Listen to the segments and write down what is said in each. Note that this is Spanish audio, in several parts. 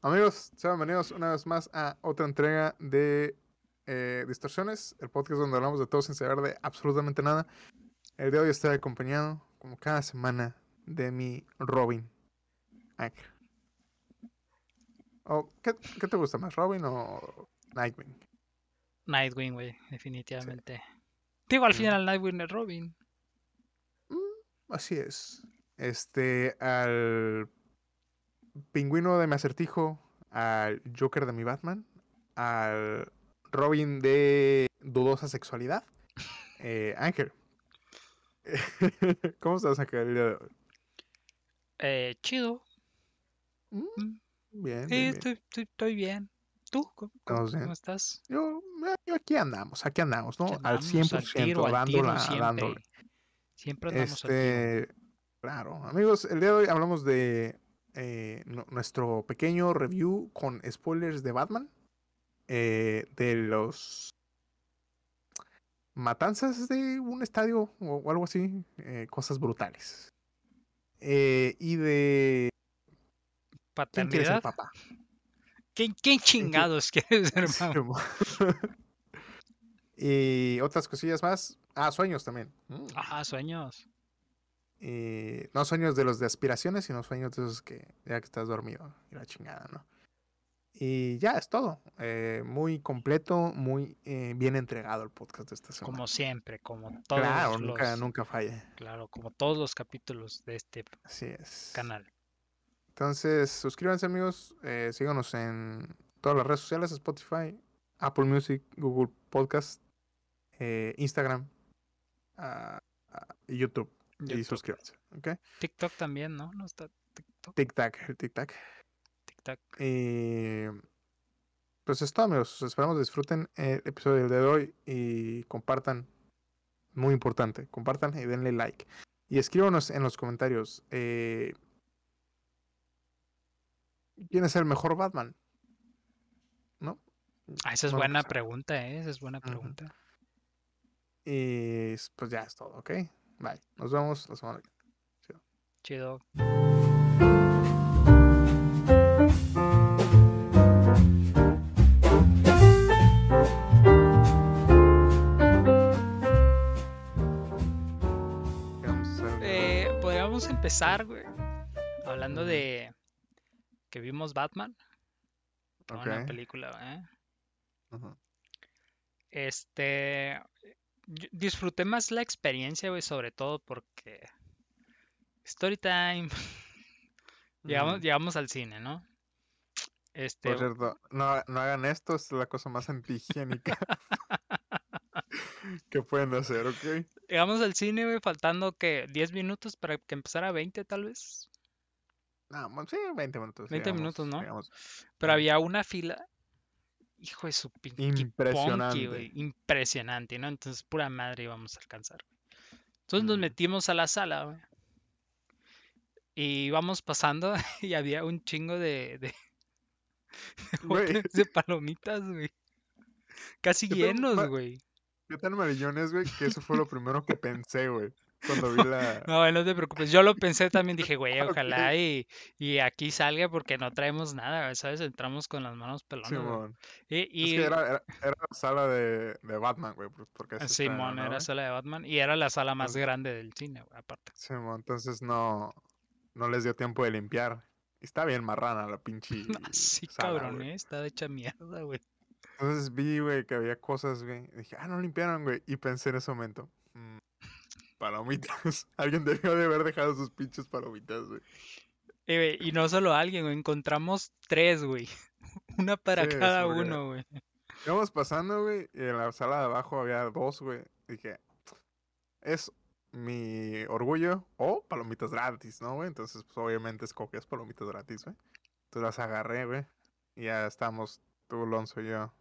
Amigos, sean bienvenidos una vez más a otra entrega de eh, Distorsiones, el podcast donde hablamos de todo sin saber de absolutamente nada. El de hoy estoy acompañado, como cada semana, de mi Robin. Oh, ¿qué, qué te gusta más, Robin o Nightwing? Nightwing, güey, definitivamente. Digo, al Mm. final Nightwing es Robin. Mm, así es. Este, al pingüino de mi acertijo, al Joker de mi Batman, al Robin de dudosa sexualidad, eh, Ángel. ¿Cómo estás, Ángel? de hoy? Eh, chido. Mm, Mm, Bien, Sí, bien, bien. estoy, estoy, estoy bien. ¿Tú? ¿Cómo, cómo- Estamos bien. cómo estás? Yo, eh, yo aquí andamos, aquí andamos, ¿no? Aquí Al andamos, 100%, tiro, al tiro dándola, siempre. dándole. Siempre andamos al tiro. Este, claro, amigos, el día de hoy hablamos de eh, nu- nuestro pequeño review con spoilers de Batman, eh, de los matanzas de un estadio o, algo así, eh, cosas brutales. Y de quién quiere ser ¿Paternidad? papá. ¿Quién, quién chingados quieres ser? Simón. y otras cosillas más. Ah, sueños también. Mm. Ajá, sueños. Y no sueños de los de aspiraciones, sino sueños de esos que ya que estás dormido y la chingada, ¿no? Y ya es todo. Eh, muy completo, muy eh, bien entregado el podcast de esta semana. Como siempre, como todos claro, los... nunca, nunca falla. Claro, como todos los capítulos de este Así es. canal. Entonces, suscríbanse, amigos. eh, síganos en todas las redes sociales: Spotify, Apple Music, Google Podcast, eh, Instagram ah, ah, y YouTube. Y suscríbanse, ¿ok? TikTok también, ¿no? No está TikTok. Tic-tac, tic-tac. TikTok. Y pues es todo, amigos. Esperamos disfruten el episodio del día de hoy y compartan. Muy importante, compartan y denle like. Y escríbanos en los comentarios. eh, ¿Quién es el mejor Batman? ¿No? Ah, esa es No buena sé. pregunta, ¿eh? Esa es buena pregunta. Y pues ya es todo, ¿ok? Bye. Nos vemos la semana que viene. Chido. Hacer- Eh, podríamos empezar, güey, hablando de que vimos Batman. Qué buena Ok. película, ¿eh? Este, yo disfruté más la experiencia, güey, sobre todo porque Story time. Llegamos, llegamos al cine, ¿no? Este, Por cierto, no, no hagan esto, es la cosa más antihigiénica que pueden hacer, ¿ok? llegamos al cine, güey, faltando que 10 minutos para que empezara 20 tal vez. No, sí, 20 minutos. 20 llegamos- minutos, ¿no? Pero había una fila, hijo de su pinche ponky, Impresionante. güey, impresionante, ¿no? Entonces, pura madre íbamos a alcanzar. güey. Entonces nos Ujú. metimos a la sala, güey. Y íbamos pasando y había un chingo de, de de palomitas, güey. Casi ¿Qué tal llenos, güey. qué tan amarillones, güey, que eso fue lo primero que pensé, güey, cuando vi la... No, no te preocupes. Yo lo pensé también, dije, güey, ojalá y, y aquí salga porque no traemos nada, ¿sabes? Entramos con las manos pelonas, güey. Simón. Y, Es y que era, era, era la sala de, de Batman, güey, por- porque está, Simón ¿no, era güey? sala de Batman y era la sala más Entonces- grande del cine, güey, aparte. Simón, entonces no, no les dio tiempo de limpiar. Y está bien marrana la pinche Así, sala, cabrón. ¿eh? Estaba hecha mierda, güey. Entonces vi, güey, que había cosas, güey. y Dije, ah, no limpiaron, güey. Y pensé en ese momento, "Mm, palomitas. Alguien debió de haber dejado sus pinches palomitas, güey. Eh, Y no solo alguien, güey, encontramos tres, güey. Una para Sí, cada uno, güey. Íbamos pasando, güey, y en la sala de abajo había dos, güey. Dije, es mi orgullo o palomitas gratis, ¿no, güey? Entonces, pues obviamente escogías palomitas gratis, güey. Entonces las agarré, güey. Y ya estábamos, tú, Alonso y yo.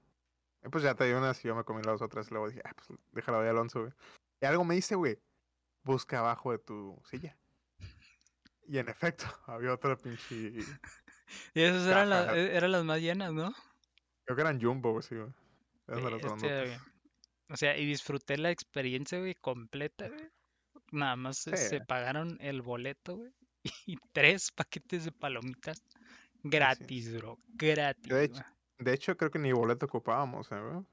Y pues ya te di unas y yo me comí las otras. Y luego dije, ah, pues déjala voy a Alonso, güey. Y algo me dice, güey, busca abajo de tu silla. Y en efecto, había otra pinche. Y esas eran, la- Caja. e- eran las más llenas, ¿no? Creo que eran Jumbo, güey, sí, güey. Bestia, grandotas. güey. O sea, y disfruté la experiencia, güey, completa, güey. Nada más se- Sí. se pagaron el boleto, güey. Y tres paquetes de palomitas. Gratis, bro. Gratis. De hecho, güey. de hecho, creo que ni boleto ocupábamos, ¿eh, güey?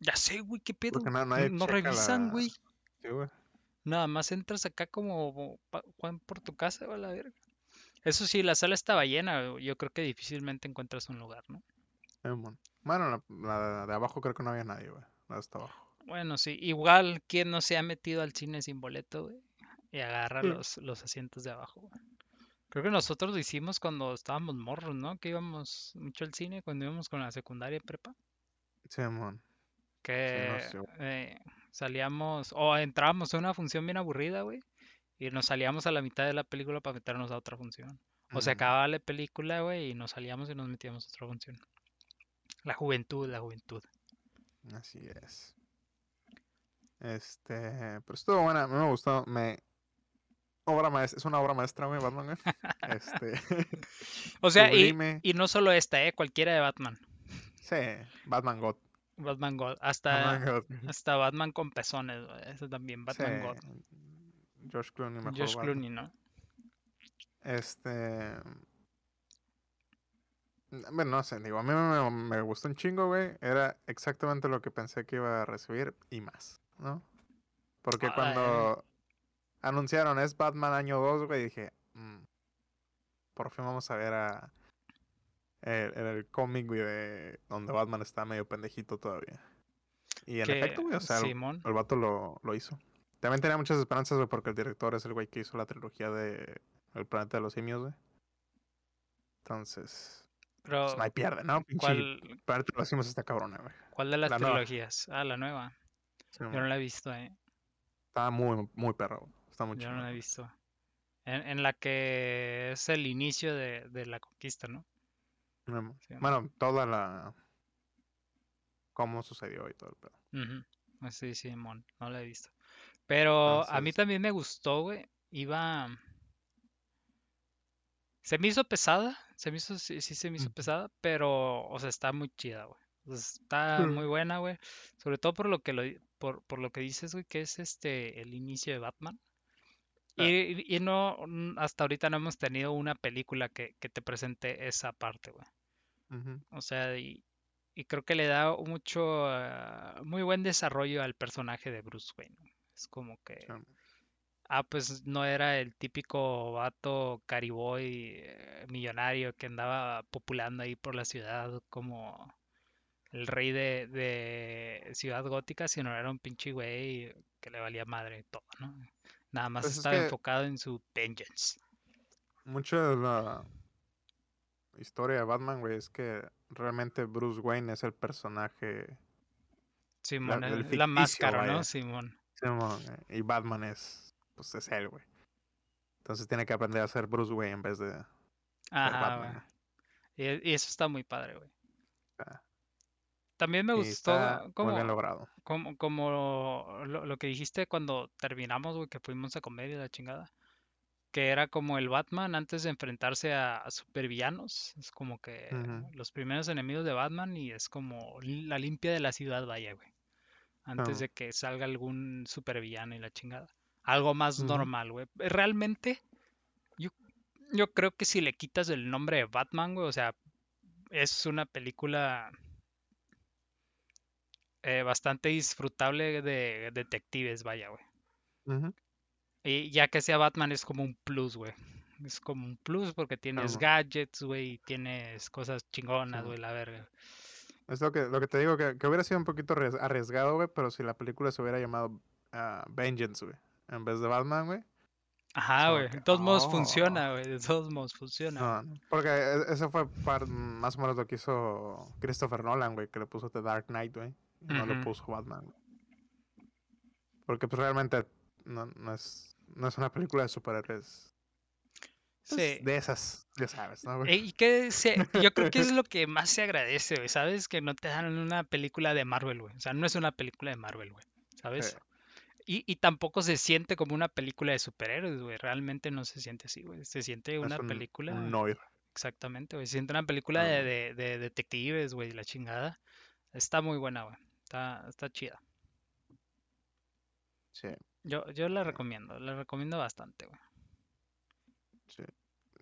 Ya sé, güey, qué pedo. No revisan, la- güey. Sí, güey. Nada más entras acá como Juan por tu casa, a la verga. Eso sí, la sala estaba llena. Yo creo que difícilmente encuentras un lugar, ¿no? Bueno, la, la de abajo creo que no había nadie, güey. La de hasta abajo. Bueno, sí. Igual, ¿quién no se ha metido al cine sin boleto, güey? Y agarra Sí. los, los asientos de abajo, güey. Creo que nosotros lo hicimos cuando estábamos morros, ¿no? Que íbamos mucho al cine cuando íbamos con la secundaria prepa. Simón. Que sé, güey. eh, salíamos, o entrábamos a una función bien aburrida, güey. Y nos salíamos a la mitad de la película para meternos a otra función. O se acababa la película, güey, y nos salíamos y nos metíamos a otra función. La juventud, la juventud. Así es. Este, pero estuvo buena, a mí me gustó, me obra maestra, es una obra maestra, güey, Batman, güey. Este, O sea, y, y no solo esta, ¿eh? Cualquiera de Batman. Sí, Batman God. Batman God. Hasta, Batman God. hasta Batman con pezones, güey. Eso también, Batman God. Sí, George Clooney mejor George Batman. Clooney, ¿no? Este. Bueno, no sé, digo, a mí me, me gustó un chingo, güey. Era exactamente lo que pensé que iba a recibir y más, ¿no? Porque cuando anunciaron es Batman año 2, güey, dije, "Mm, por fin vamos a ver a. El, el cómic, güey, de donde Batman está medio pendejito todavía. Y en Que efecto, güey, o sea, el, el vato lo, lo hizo. También tenía muchas esperanzas, güey, porque el director es el güey que hizo la trilogía de El planeta de los simios, güey. Entonces, Pero, pues no hay pierde, ¿no? ¿cuál, de los simios está cabrona, güey. cuál de las La nueva. trilogías? Ah, la nueva. Sí, Yo no la he visto, ¿eh? Está muy, muy perro. Está muy Yo chido. no la he visto. En, en la que es el inicio de, de la conquista, ¿no? Sí. Bueno, toda la. cómo sucedió y todo el pedo. Ah, Sí, Simón, no la he visto. Pero a mí también me gustó, güey. Iba. Se me hizo pesada, se me hizo, sí, sí se me hizo pesada, pero, o sea, está muy chida, güey. O sea, está Sí. muy buena, güey. Sobre todo por lo que lo, por, por lo que dices, güey, que es este el inicio de Batman. Ah. Y, y no, mm, hasta ahorita no hemos tenido una película que, que te presente esa parte, güey. O sea, y, y creo que le da mucho, ah, muy buen desarrollo al personaje de Bruce Wayne. Es como que, Sí. ah, pues no era el típico vato cariboy eh, millonario que andaba populando ahí por la ciudad como el rey de, de Ciudad Gótica, sino era un pinche güey que le valía madre todo, ¿no? Nada más Pues es estaba que- enfocado en su vengeance. Mucho de la historia de Batman, güey, es que realmente Bruce Wayne es el personaje. Simón, el la ficticio, máscara, ¿no? Simón. Simón, eh, Y Batman es. Pues es él, güey. Entonces tiene que aprender a ser Bruce Wayne en vez de Ajá, Batman. y eso está muy padre, güey. Ah, También me gustó muy como, bien logrado. como, como lo, lo que dijiste cuando terminamos, güey, que fuimos a comer y la chingada. Que era como el Batman antes de enfrentarse a, a supervillanos. Es como que los primeros enemigos de Batman y es como la limpia de la ciudad, vaya, güey. Antes Ah. de que salga algún supervillano y la chingada. Algo más normal, güey. Realmente, yo, yo creo que si le quitas el nombre de Batman, güey, o sea, es una película eh, bastante disfrutable de detectives, vaya, güey. Y ya que sea Batman es como un plus, güey. Es como un plus porque tienes gadgets, güey, y tienes cosas chingonas, güey, la verga. Es lo que, lo que te digo, que, que hubiera sido un poquito arries- arriesgado, güey, pero si la película se hubiera llamado ah, Vengeance, güey, en vez de Batman, güey. Ajá, güey. De todos modos oh. funciona, güey. De todos modos funciona. No, porque e- eso fue par- más o menos lo que hizo Christopher Nolan, güey, que le puso The Dark Knight, güey. No Ujú. puso Batman. Porque pues realmente no, no es, no es una película de superhéroes. pues, Sí. De esas, ya sabes, ¿no? Eh, Y que se, yo creo que es lo que más se agradece, güey, ¿sabes? Que no te dan una película de Marvel, güey. O sea, no es una película de Marvel, güey, ¿sabes? Sí. Y, y tampoco se siente como una película de superhéroes, güey. Realmente no se siente así, güey. Se siente una un- película... un noir. Exactamente, güey. Se siente una película de, de, de detectives, güey, la chingada. Está muy buena, güey. Está, está chida. Sí, Yo, yo la recomiendo, la recomiendo bastante, güey. sí.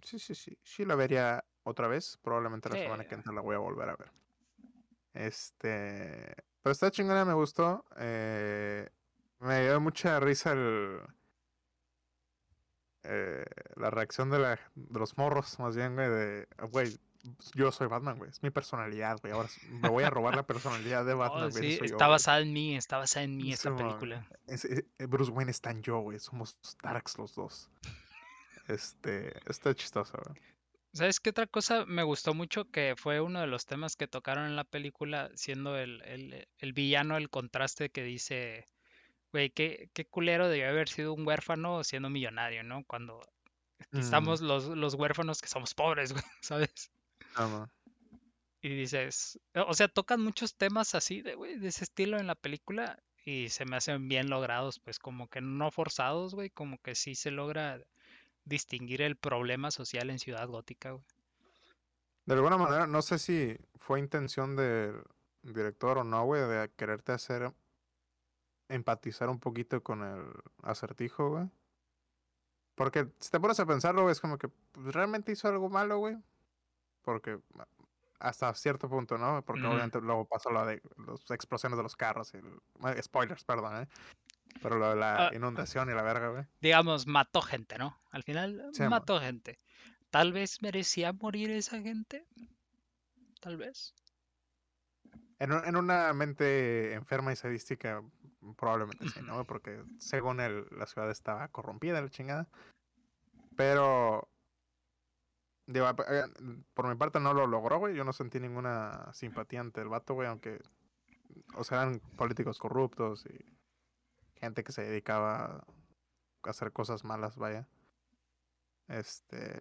Sí, sí, sí. Sí la vería otra vez. Probablemente la Sí. semana que entra la voy a volver a ver. Este. Pero está chingona, me gustó. Eh, me dio mucha risa el. eh, la reacción de, la, de los morros, más bien, güey, de. Güey, yo soy Batman, güey. Es mi personalidad, güey. Ahora me voy a robar la personalidad de Oh, Batman, güey. ese sí, yo, está güey". basada en mí, está basada en mí esa película. es- es- eh, Bruce Wayne está en yo, güey. Somos Darks los dos. Este. Está chistoso, güey. ¿Sabes qué otra cosa me gustó mucho? Que fue uno de los temas que tocaron en la película, siendo el, el, el villano, el contraste que dice, güey, qué, qué culero debió haber sido un huérfano siendo millonario, ¿no? Cuando Mm, estamos los, los huérfanos que somos pobres, güey, ¿sabes? Y dices, o sea, tocan muchos temas así, de, güey, de ese estilo en la película y se me hacen bien logrados, pues como que no forzados, güey, como que sí se logra distinguir el problema social en Ciudad Gótica, güey. De alguna manera, no sé si fue intención del director o no, güey, de quererte hacer empatizar un poquito con el acertijo, güey. Porque si te pones a pensarlo, güey, es como que pues, realmente hizo algo malo, güey. Porque ah, hasta cierto punto, ¿no? Porque obviamente luego pasó lo de las explosiones de los carros. Y el- spoilers, perdón, ¿eh? Pero lo de la Ah, inundación y la verga, güey. digamos, mató gente, ¿no? Al final Sí, mató gente. Tal vez merecía morir esa gente. Tal vez. En, en una mente enferma y sadística, probablemente sí, ¿no? Porque según él, la ciudad estaba corrompida, la chingada. Pero, digo, por mi parte no lo logró, güey. Yo no sentí ninguna simpatía ante el vato, güey, aunque, o sea, eran políticos corruptos y gente que se dedicaba a hacer cosas malas, vaya. Este.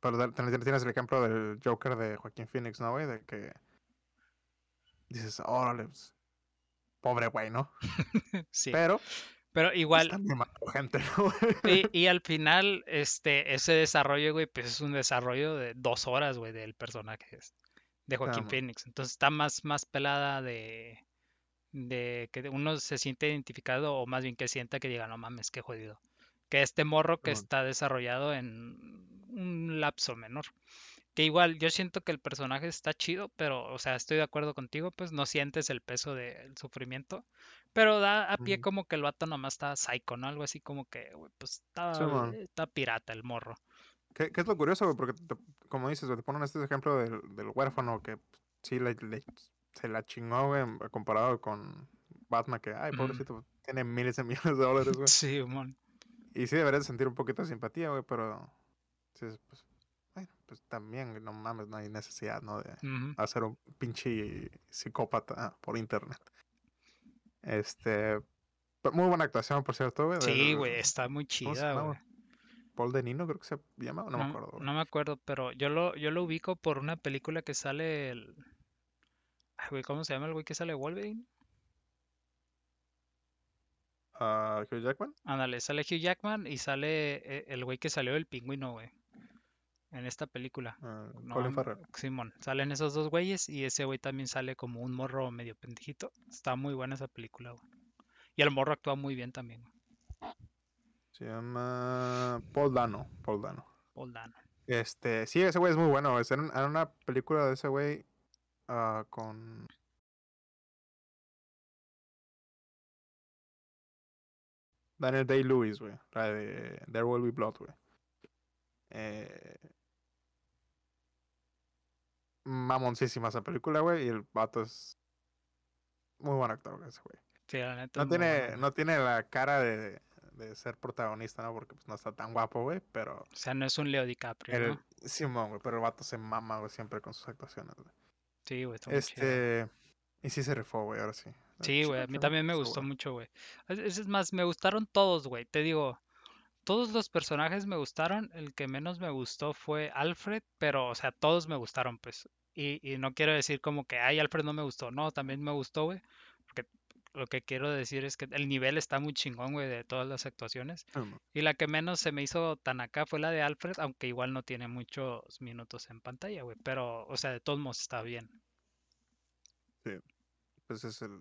Pero tienes el ejemplo del Joker de Joaquín Phoenix, ¿no, güey? De que dices, órale, pues, pobre güey, ¿no? Sí. Pero Pero pues, igual, también mató gente, ¿no? güey? y, y al final, este, ese desarrollo, güey, pues es un desarrollo de dos horas, güey, del personaje de Joaquín. Phoenix. Entonces está más, más pelada de, de que uno se siente identificado, o más bien que sienta que diga, no mames, qué jodido. Que este morro que está desarrollado en un lapso menor. Que igual, yo siento que el personaje está chido, pero, o sea, estoy de acuerdo contigo, pues no sientes el peso del sufrimiento. Pero da a pie como que el vato nomás está psycho, ¿no? Algo así como que, güey, pues está pirata el morro. ¿Qué, qué es lo curioso, güey? Porque, te- como dices, güey, te ponen este ejemplo del, del huérfano que pues, sí le, le- se la chingó, güey, comparado con Batman, que, ay, pobrecito, tiene miles de millones de dólares, güey. Sí, mon. Y sí deberías sentir un poquito de simpatía, güey, pero, sí, pues, bueno, pues también, no mames, no hay necesidad, ¿no? De hacer un pinche psicópata por internet. Este, muy buena actuación, por cierto, güey. Sí, güey, está muy ¿cómo se chida, güey. Paul de Nino, creo que se llama, no, me No, acuerdo, güey. no me acuerdo, pero yo lo, yo lo ubico por una película que sale el... Ay, güey, ¿cómo se llama el güey que sale Wolverine? Ah, Hugh Jackman. Ándale, sale Hugh Jackman y sale eh, el güey que salió del pingüino, güey. En esta película. ah, No, Colin no- Farrell. Simón, salen esos dos güeyes y ese güey también sale como un morro medio pendejito. Está muy buena esa película, güey. Y el morro actúa muy bien también, güey. Se llama Paul Dano. Paul Dano. Paul Dano. Este, sí, ese güey es muy bueno. Es en, en una película de ese güey ah, con. Daniel Day-Lewis, güey. La de There Will Be Blood, güey. Eh, mamoncísima esa película, güey. Y el vato es muy buen actor, güey, ese güey. Sí, la neta No bueno, tiene, no tiene la cara de, de ser protagonista, ¿no? Porque pues no está tan guapo, güey. Pero O sea, no es un Leo DiCaprio, el, ¿no? Simón, güey. Pero el vato se mama, güey, siempre con sus actuaciones, güey. Sí, güey, está muy chido. Este. Y sí se rifó, güey, ahora sí. Sí, güey, a mí también me gustó mucho, güey. Es- es más, me gustaron todos, güey. Te digo, todos los personajes me gustaron. El que menos me gustó fue Alfred, pero, o sea, todos me gustaron, pues. Y, y no quiero decir como que, ay, Alfred no me gustó. No, también me gustó, güey. Porque lo que quiero decir es que el nivel está muy chingón, güey, de todas las actuaciones. Y la que menos se me hizo tan acá fue la de Alfred, aunque igual no tiene muchos minutos en pantalla, güey. Pero, o sea, de todos modos está bien. Pues es el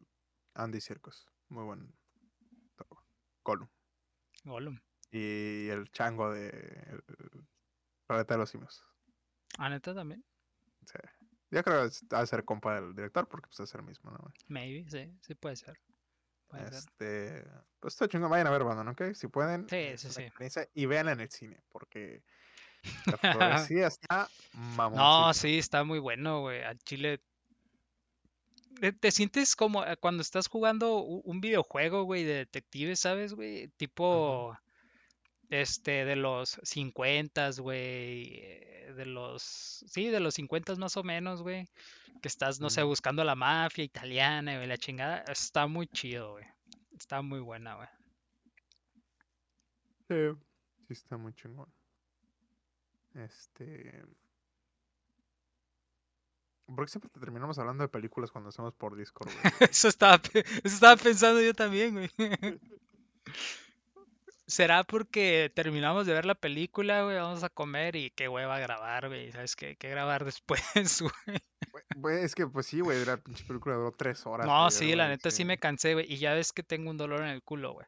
Andy Circus. Muy buen. Gollum. Gollum. Y el chango de. El Planeta de los Simios. Ah, neta también. Sí. Yo creo que ha de ser compa del director porque pues es el mismo, ¿no? Maybe, sí, sí puede ser. Puede ser. Este, pues está chingón, vayan a ver banda, ¿no? ¿Ok? Si pueden, Sí, es sí, sí. y vean en el cine porque la fotografía está No, mamoncísima. sí, está muy bueno, güey. Al chile. Te, te sientes como eh, cuando estás jugando un videojuego, güey, de detectives, ¿sabes, güey? Tipo, este, de los 50, güey. eh, De los, sí, de los 50 más o menos, güey. Que estás, no sé, buscando la mafia italiana, güey, la chingada. Está muy chido, güey. Está muy buena, güey. Sí, sí está muy chingón. Este. ¿Por qué siempre te terminamos hablando de películas cuando hacemos por Discord, güey? Eso estaba, eso estaba pensando yo también, güey. ¿Será porque terminamos de ver la película, güey? Vamos a comer y qué hueva grabar, güey. ¿Sabes qué? ¿Qué grabar después, güey? Es que pues sí, güey, la pinche película duró tres horas, No, güey, sí, la neta sí me cansé, güey. Y ya ves que tengo un dolor en el culo, güey.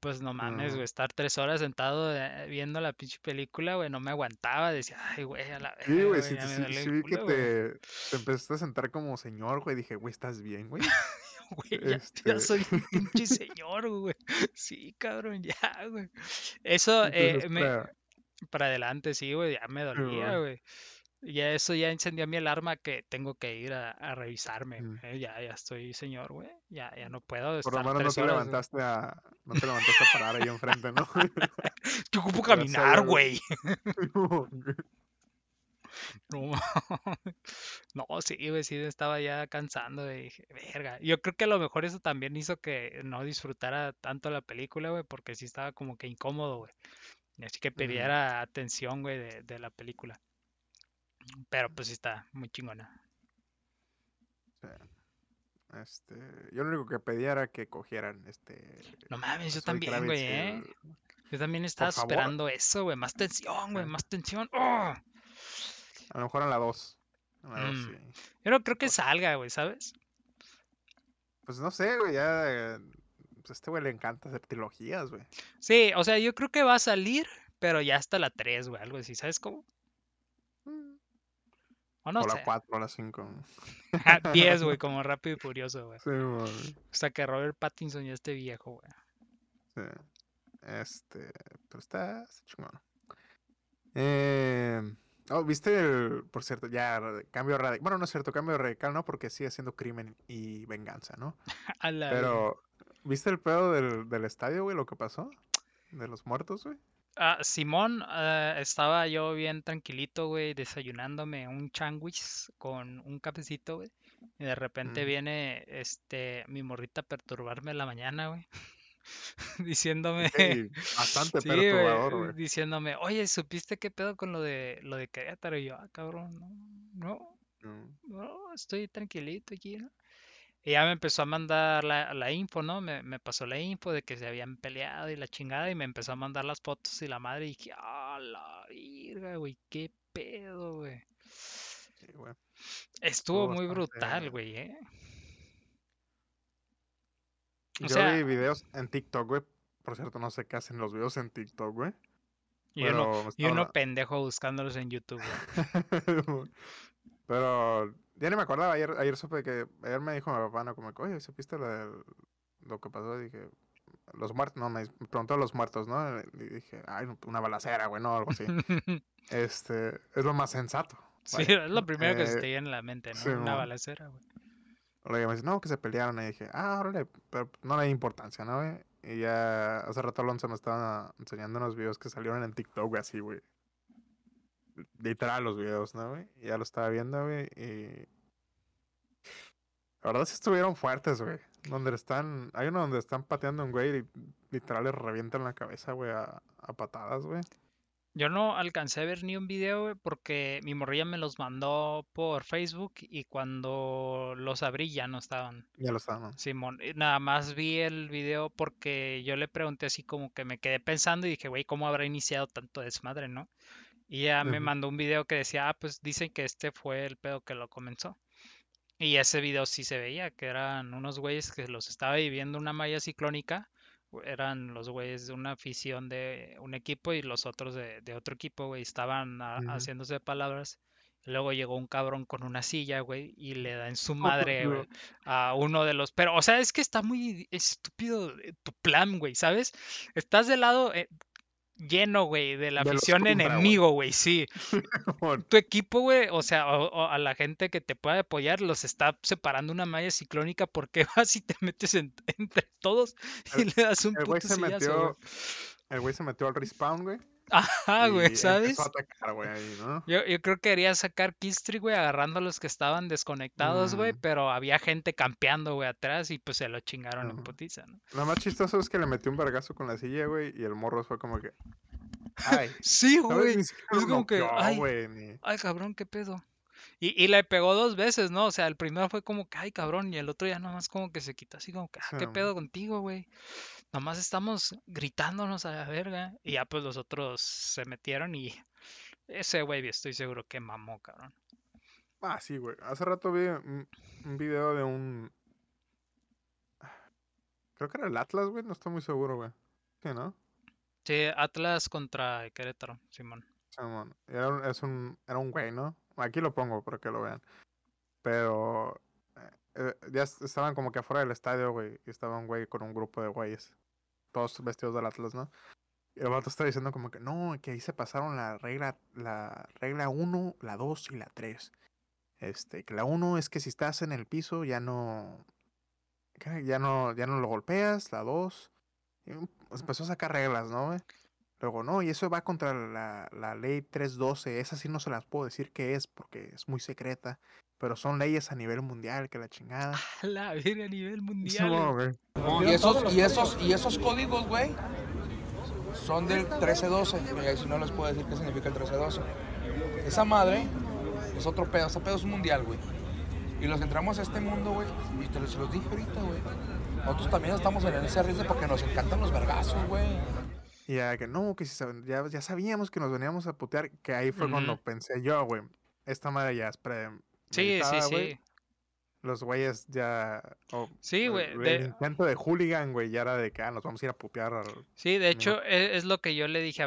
Pues no mames, güey. Estar tres horas sentado eh, viendo la pinche película, güey. No me aguantaba. Decía, ay, güey, a la Sí, verga, güey, sí, sí, sí vi que culo, güey. te, te empezaste a sentar como señor, güey. Dije, güey, ¿estás bien, güey? Güey, ya, ya Este, soy un pinche señor, güey. Sí, cabrón, ya, güey. Eso, entonces, eh, me, para... para adelante, sí, güey, ya me dolía, güey. güey. Ya eso ya encendió mi alarma que tengo que ir a, a revisarme, Mm. güey. Ya, ya estoy señor, güey. Ya, ya no puedo Por lo menos no te horas. güey. levantaste a... No te levantaste a parar ahí enfrente, ¿no? Yo ocupo caminar, güey. No, no, sí, güey, sí estaba ya cansando de dije, verga. Yo creo que a lo mejor eso también hizo que no disfrutara tanto la película, güey, porque sí estaba como que incómodo, güey. Y Así que Ujú, perdiera atención, güey, de, de la película. Pero pues sí está muy chingona. Este, yo lo único que pedía era que cogieran este No mames, yo también, güey, y ¿eh? Yo también estaba esperando eso, güey. Más tensión, güey, más tensión. ¡Oh! A lo mejor en la 2. En la 2 Mm. sí. Yo no creo que salga, güey, ¿sabes? Pues no sé, güey, ya... Pues a este güey le encanta hacer trilogías, güey. Sí, o sea, yo creo que va a salir, pero ya hasta la 3, güey, algo así, ¿sabes cómo? Mm. O no o la sé. 4 o la 5. 10, güey, como rápido y furioso, güey. Sí, güey. Hasta que Robert Pattinson ya esté viejo, güey. Sí. Este, pero está, está chingón. Eh, oh, ¿viste el, por cierto, ya cambio radical? Bueno, no es cierto, cambio radical, ¿no? Porque sigue siendo crimen y venganza, ¿no? A la verga. Pero, ¿viste el pedo del, del estadio, güey? Lo que pasó? De los muertos, güey. Ah, Simón, ah, estaba yo bien tranquilito, güey, desayunándome un changuis con un cafecito, güey. Y de repente Mm. viene, este, mi morrita a perturbarme en la mañana, güey. Diciéndome, Ok, bastante sí, perturbador, güey, diciéndome, oye, ¿supiste qué pedo con lo de, lo de Querétaro? Y yo, ah, cabrón, no, no, no, estoy tranquilito aquí, ¿no? Y ya me empezó a mandar la, la info, ¿no? Me, me pasó la info de que se habían peleado y la chingada y me empezó a mandar las fotos y la madre y dije, ah, la virga, güey, qué pedo, güey. sí, güey. Estuvo Estuvo muy brutal, güey, ¿eh? O Yo sea, vi videos en TikTok, güey. Por cierto, no sé qué hacen los videos en TikTok, güey. y uno, y pendejo buscándolos en YouTube, güey. Pero ya ni me acordaba. Ayer, ayer supe que. Ayer me dijo mi papá, no, como que, oye, ¿supiste lo, lo que pasó? Y dije, los muertos. No, me, preguntó los muertos, ¿no? Y dije, ay, una balacera, güey, no, algo así. Este, es lo más sensato. Sí, Vaya. es lo primero que se Eh, te viene en la mente, ¿no? sí, Una balacera, güey. Luego me dice, no, que se pelearon. Y dije, ah, órale, pero no le di importancia, ¿no, güey? Y ya hace rato Alonso me estaba enseñando unos videos que salieron en TikTok, así, güey. Literal los videos, ¿no, güey? Ya lo estaba viendo, güey, y... La verdad sí estuvieron fuertes, güey. Donde están... Hay uno donde están pateando un güey y literal le revientan la cabeza, güey, a patadas, güey. Yo no alcancé a ver ni un video, güey, porque mi morrilla me los mandó por Facebook y cuando los abrí ya no estaban. Ya lo estaban. Simón, y nada más vi el video porque yo le pregunté así como que me quedé pensando y dije, güey, ¿cómo habrá iniciado tanto desmadre, no? Y ya me mandó un video que decía, ah, pues dicen que este fue el pedo que lo comenzó. Y ese video sí se veía, que eran unos güeyes que los estaba viviendo una malla ciclónica. Eran los güeyes de una afición de un equipo y los otros de, de otro equipo, güey. Estaban haciéndose palabras. Luego llegó un cabrón con una silla, güey, y le da en su madre, güey, a uno de los... Pero, o sea, es que está muy estúpido eh, tu plan, güey, ¿sabes? Estás del lado eh, lleno, güey, de la afición güey. enemigo, güey, sí. Tu equipo, güey, o sea, o- o a la gente que te pueda apoyar, los está separando una malla ciclónica. ¿Por qué vas y te metes en- entre todos y El- le das un El güey puto se sillazo, metió. güey? El güey se metió al respawn, güey. Ajá, güey, ¿sabes? Empezó a atacar, güey, ahí, ¿no? Yo, yo creo que quería sacar Killstreak, güey, agarrando a los que estaban desconectados, güey, Mm. pero había gente campeando, güey, atrás y pues se lo chingaron en Ajá. putiza, ¿no? Lo más chistoso es que le metió un vergazo con la silla, güey, y el morro fue como que. Ay, Sí, güey. Es como que, ay. güey, ni- Ay, cabrón, qué pedo. Y, y le pegó dos veces, ¿no? O sea, el primero fue como que, ay, cabrón, y el otro ya nomás como que se quitó así como que, ah, ¿qué pedo contigo, güey? Nomás estamos gritándonos a la verga. Y ya pues los otros se metieron y ese güey estoy seguro que mamó, cabrón. Ah, sí, güey. Hace rato vi un, un video de un. Creo que era el Atlas, güey. No estoy muy seguro, güey. Sí, ¿no? Sí, Atlas contra Querétaro, Simón. Simón. Era un, es un, era un güey, ¿no? Aquí lo pongo para que lo vean. Pero eh, ya es- estaban como que afuera del estadio, güey. Y estaba un güey con un grupo de güeyes. Todos vestidos del Atlas, ¿no? Y el vato está diciendo como que no, que ahí se pasaron la regla, la regla 1, la 2 y la 3. Este, que la 1 es que si estás en el piso ya no. Ya no, ya no lo golpeas, la 2. y pues empezó a sacar reglas, ¿no? güey? Luego, no, y eso va contra la, la ley 312. Esa sí no se las puedo decir qué es porque es muy secreta. Pero son leyes a nivel mundial, que la chingada. A la verga a nivel mundial. Y esos, y esos, y esos códigos, güey, son del 1312. Y ahí si no les puedo decir qué significa el 1312. Esa madre es otro pedo, ese pedo es mundial, güey. Y los que entramos a este mundo, güey, y te los, se los dije ahorita, güey. Nosotros también estamos en ese riesgo porque nos encantan los vergazos, güey. Y ya que no, que si ya, ya sabíamos que nos veníamos a putear, que ahí fue cuando pensé yo, güey. Esta madre ya es pre. Sí, sí, sí. Los güeyes ya. Sí, güey, El, de- intento de hooligan, güey, ya era de que ah, nos vamos a ir a putear. al- Sí, de hecho, e- es, lo que yo le dije a...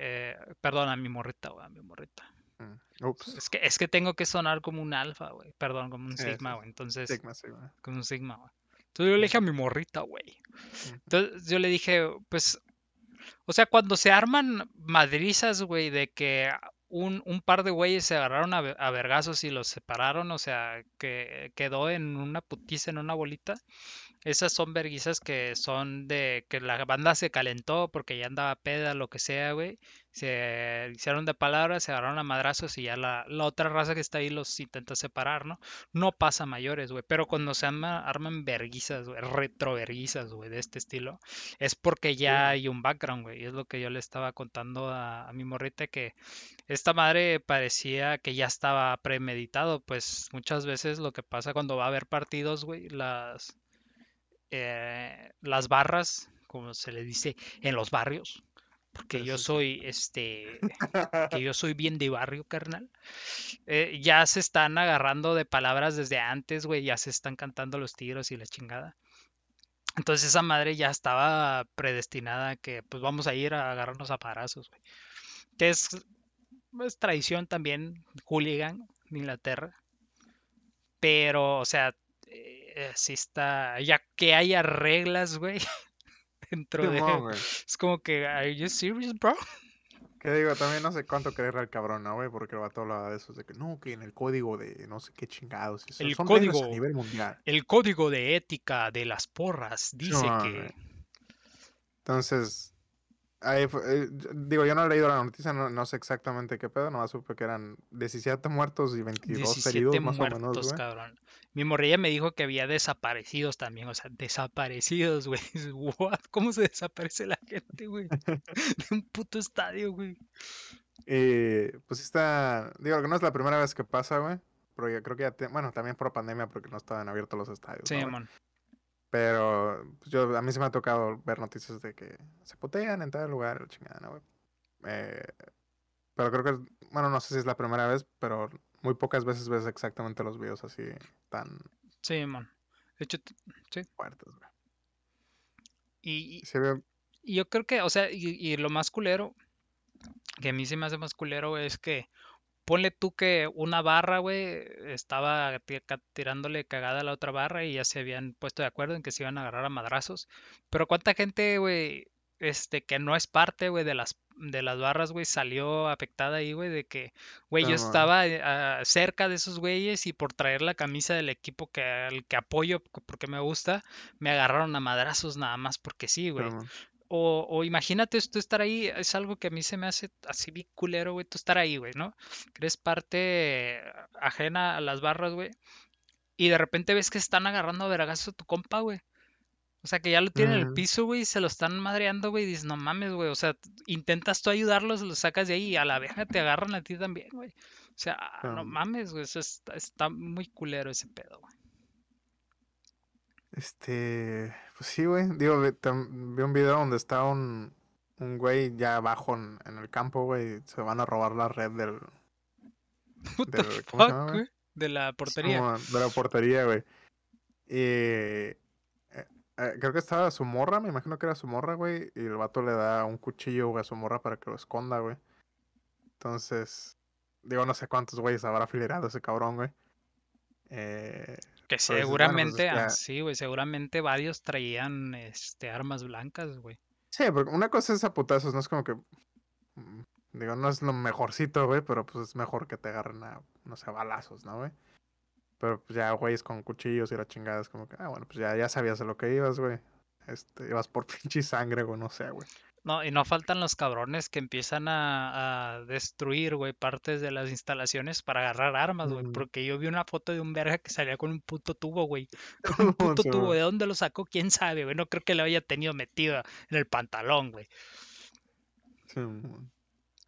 eh, perdón, a mi morrita, güey, a mi morrita. Mm, Ups. Es que, es que tengo que sonar como un alfa, güey. Perdón, como un sigma, güey. Entonces, Sigma, güey. como un sigma, güey. Entonces yo le dije a mi morrita, güey. Ujú. Entonces yo le dije, pues, o sea, cuando se arman madrizas, güey, de que un, un par de güeyes se agarraron a, a vergazos y los separaron, o sea, que quedó en una putiza, en una bolita. Esas son verguizas que son de que la banda se calentó porque ya andaba peda, lo que sea, güey. Se hicieron de palabras, se agarraron a madrazos y ya la, la otra raza que está ahí los intenta separar, ¿no? No pasa mayores, güey. Pero cuando se arma- arman verguizas, güey, retroverguizas, güey, de este estilo, es porque ya hay un background, güey. Y es lo que yo le estaba contando a, a mi morrita que esta madre parecía que ya estaba premeditado, pues muchas veces lo que pasa cuando va a haber partidos, güey, las, eh, las barras, como se le dice en los barrios, porque yo sí. soy, este, que yo soy bien de barrio, carnal, eh, ya se están agarrando de palabras desde antes, güey, ya se están cantando los tiros y la chingada. Entonces esa madre ya estaba predestinada a que pues vamos a ir a agarrarnos a parazos, güey. Que es, es tradición también, hooligan Inglaterra. Pero, o sea, eh, sí está, ya que haya reglas, güey, dentro de... Güey. Es como que, ¿are you serious, bro? Que digo, también no sé cuánto creerle al cabrón, ¿no, güey? Porque el vato hablaba de eso, de que no, que en el código de no sé qué chingados. eso, El son reglas a código. nivel mundial. El código de ética de las porras dice que... Entonces, ahí fue- eh, digo, yo no he leído la noticia, no, no sé exactamente qué pedo, nomás supe que eran 17 muertos y 22 17 heridos, más o muertos, menos, güey. cabrón. Mi morrilla me dijo que había desaparecidos también, o sea, desaparecidos, güey. What? ¿Cómo se desaparece la gente, güey? De un puto estadio, güey. Y pues sí está, digo que no es la primera vez que pasa, güey. Pero yo creo que ya, te- bueno, también por pandemia porque no estaban abiertos los estadios. Sí, ¿no, güey? Pero pues, yo, a mí se me ha tocado ver noticias de que se putean en tal lugar, la chingada, ¿no, güey? Eh, pero creo que, bueno, no sé si es la primera vez, pero muy pocas veces ves exactamente los videos así tan Sí, mon. De hecho, t- fuertes, güey. y, y- Sí, y yo creo que, o sea, y, y lo más culero, que a mí se me hace más culero, es que ponle tú que una barra, güey, estaba tirándole cagada a la otra barra y ya se habían puesto de acuerdo en que se iban a agarrar a madrazos. Pero cuánta gente, güey, este, que no es parte, güey, de las de las barras, güey, salió afectada ahí, güey, de que, güey, yo estaba eh, cerca de esos güeyes y por traer la camisa del equipo que al que apoyo porque me gusta, me agarraron a madrazos nada más porque sí, güey. O, o imagínate tú estar ahí, es algo que a mí se me hace así bien culero, güey, tú estar ahí, güey, ¿no? Que eres parte ajena a las barras, güey, y de repente ves que están agarrando a vergazo a tu compa, güey. O sea, que ya lo tienen en el Ujú. piso, güey, y se lo están madreando, güey, y dices, no mames, güey, o sea, intentas tú ayudarlos, los sacas de ahí y a la vieja te agarran a ti también, güey. O sea, no Simón. mames, güey, eso está, está muy culero ese pedo, güey. Este, pues sí, güey. Digo, vi, vi un video donde está un, un güey ya abajo en, en el campo, güey. Se van a robar la red del, del ¿cómo se llama, fuck, güey? De la portería. Simón, de la portería, güey. Y eh, eh, creo que estaba su morra, me imagino que era su morra, güey. Y el vato le da un cuchillo, güey, a su morra para que lo esconda, güey. Entonces, digo, no sé cuántos güeyes habrá filerado ese cabrón, güey. Eh, Que pero pues es seguramente, ah, sí, güey, seguramente varios traían este armas blancas, güey. Sí, porque una cosa es a putazos, no es como que. mm, Digo, no es lo mejorcito, güey, pero pues es mejor que te agarren a, no sé, balazos, ¿no, güey? Pero pues ya, güeyes con cuchillos y la chingada es como que, ah, bueno, pues ya, ya sabías a lo que ibas, güey. Este, ibas por pinche sangre, güey, no sé, güey. No, y no faltan los cabrones que empiezan a, a destruir, güey, partes de las instalaciones para agarrar armas, güey. Porque yo vi una foto de un verga que salía con un puto tubo, güey. Con un puto tubo. ¿De dónde lo sacó? ¿Quién sabe, güey? No creo que lo haya tenido metido en el pantalón, güey. Sí.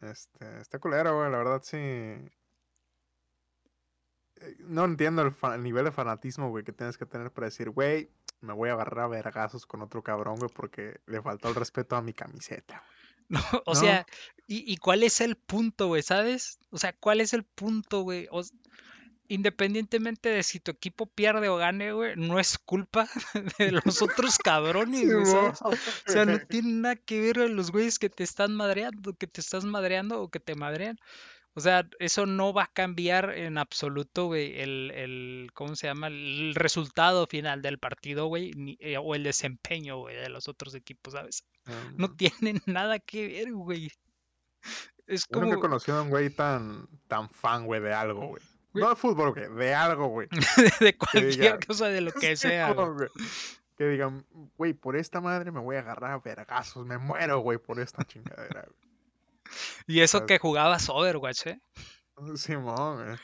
Este, está culero, güey, la verdad sí. Eh, No entiendo el nivel de fanatismo, güey, que tienes que tener para decir, güey, me voy a agarrar a vergazos con otro cabrón, güey, porque le faltó el respeto a mi camiseta. No, o No. sea, ¿y, y cuál es el punto, güey? ¿Sabes? O sea, ¿cuál es el punto, güey? O independientemente de si tu equipo pierde o gane, güey, no es culpa de los otros cabrones, güey, ¿sabes? O sea, no tiene nada que ver a los güeyes que te están madreando, que te estás madreando o que te madrean. O sea, eso no va a cambiar en absoluto, güey, el, el, ¿cómo se llama? El resultado final del partido, güey, eh, o el desempeño, güey, de los otros equipos, ¿sabes? No Mm. tiene nada que ver, güey. Es Yo nunca he como, conocido a un güey tan, tan fan, güey, de algo, güey. No de fútbol, güey, de algo, güey. de cualquier diga, cosa, de lo que sea, güey. Que digan, güey, por esta madre me voy a agarrar a vergazos, me muero, güey, por esta chingadera, güey. Y eso que jugabas Overwatch, ¿eh? Simón, güey.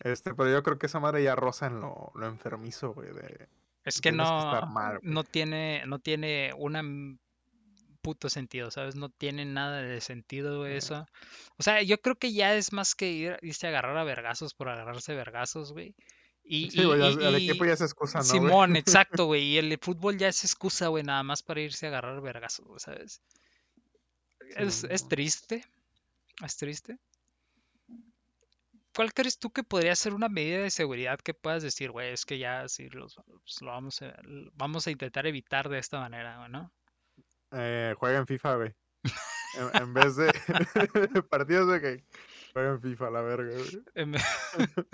Este, pero yo creo que esa madre ya roza en lo, lo enfermizo, güey, de Es que tienes que no, mal, no tiene, no tiene un puto sentido, ¿sabes? No tiene nada de sentido güey, Eh. eso. O sea, yo creo que ya es más que ir, irse a agarrar a vergazos por agarrarse vergazos, güey. Y, Sí, güey, y- el equipo ya se excusa, ¿no, güey? Simón, exacto, güey. Y el fútbol ya es excusa, güey, nada más para irse a agarrar vergazos, ¿sabes? Es, es triste. Es triste. ¿Cuál crees tú que podría ser una medida de seguridad que puedas decir, güey, es que ya sí los, pues, lo vamos a, vamos a intentar evitar de esta manera, ¿no? Eh, juega en FIFA, güey. En, en vez de partidos de que juega en FIFA, la verga, güey.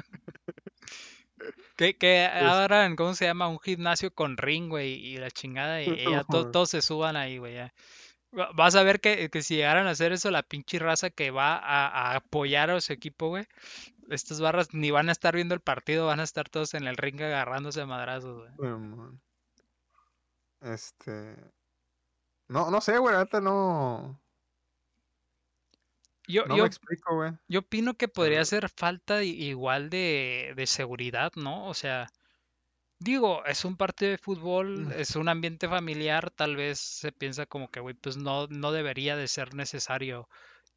Que, que abran, ¿cómo se llama? Un gimnasio con ring, güey, y la chingada, y, y ya to- todos se suban ahí, güey. ya. Va- Vas a ver que, que si llegaran a hacer eso, la pinche raza que va a, a apoyar a su equipo, güey, estas barras ni van a estar viendo el partido, van a estar todos en el ring agarrándose a madrazos, güey. Este. No, no sé, güey, neta no. Yo, No yo, me explico, güey. yo opino que podría ser falta igual de, de seguridad, ¿no? O sea, digo, es un partido de fútbol, Mm. es un ambiente familiar, tal vez se piensa como que, güey, pues no, no debería de ser necesario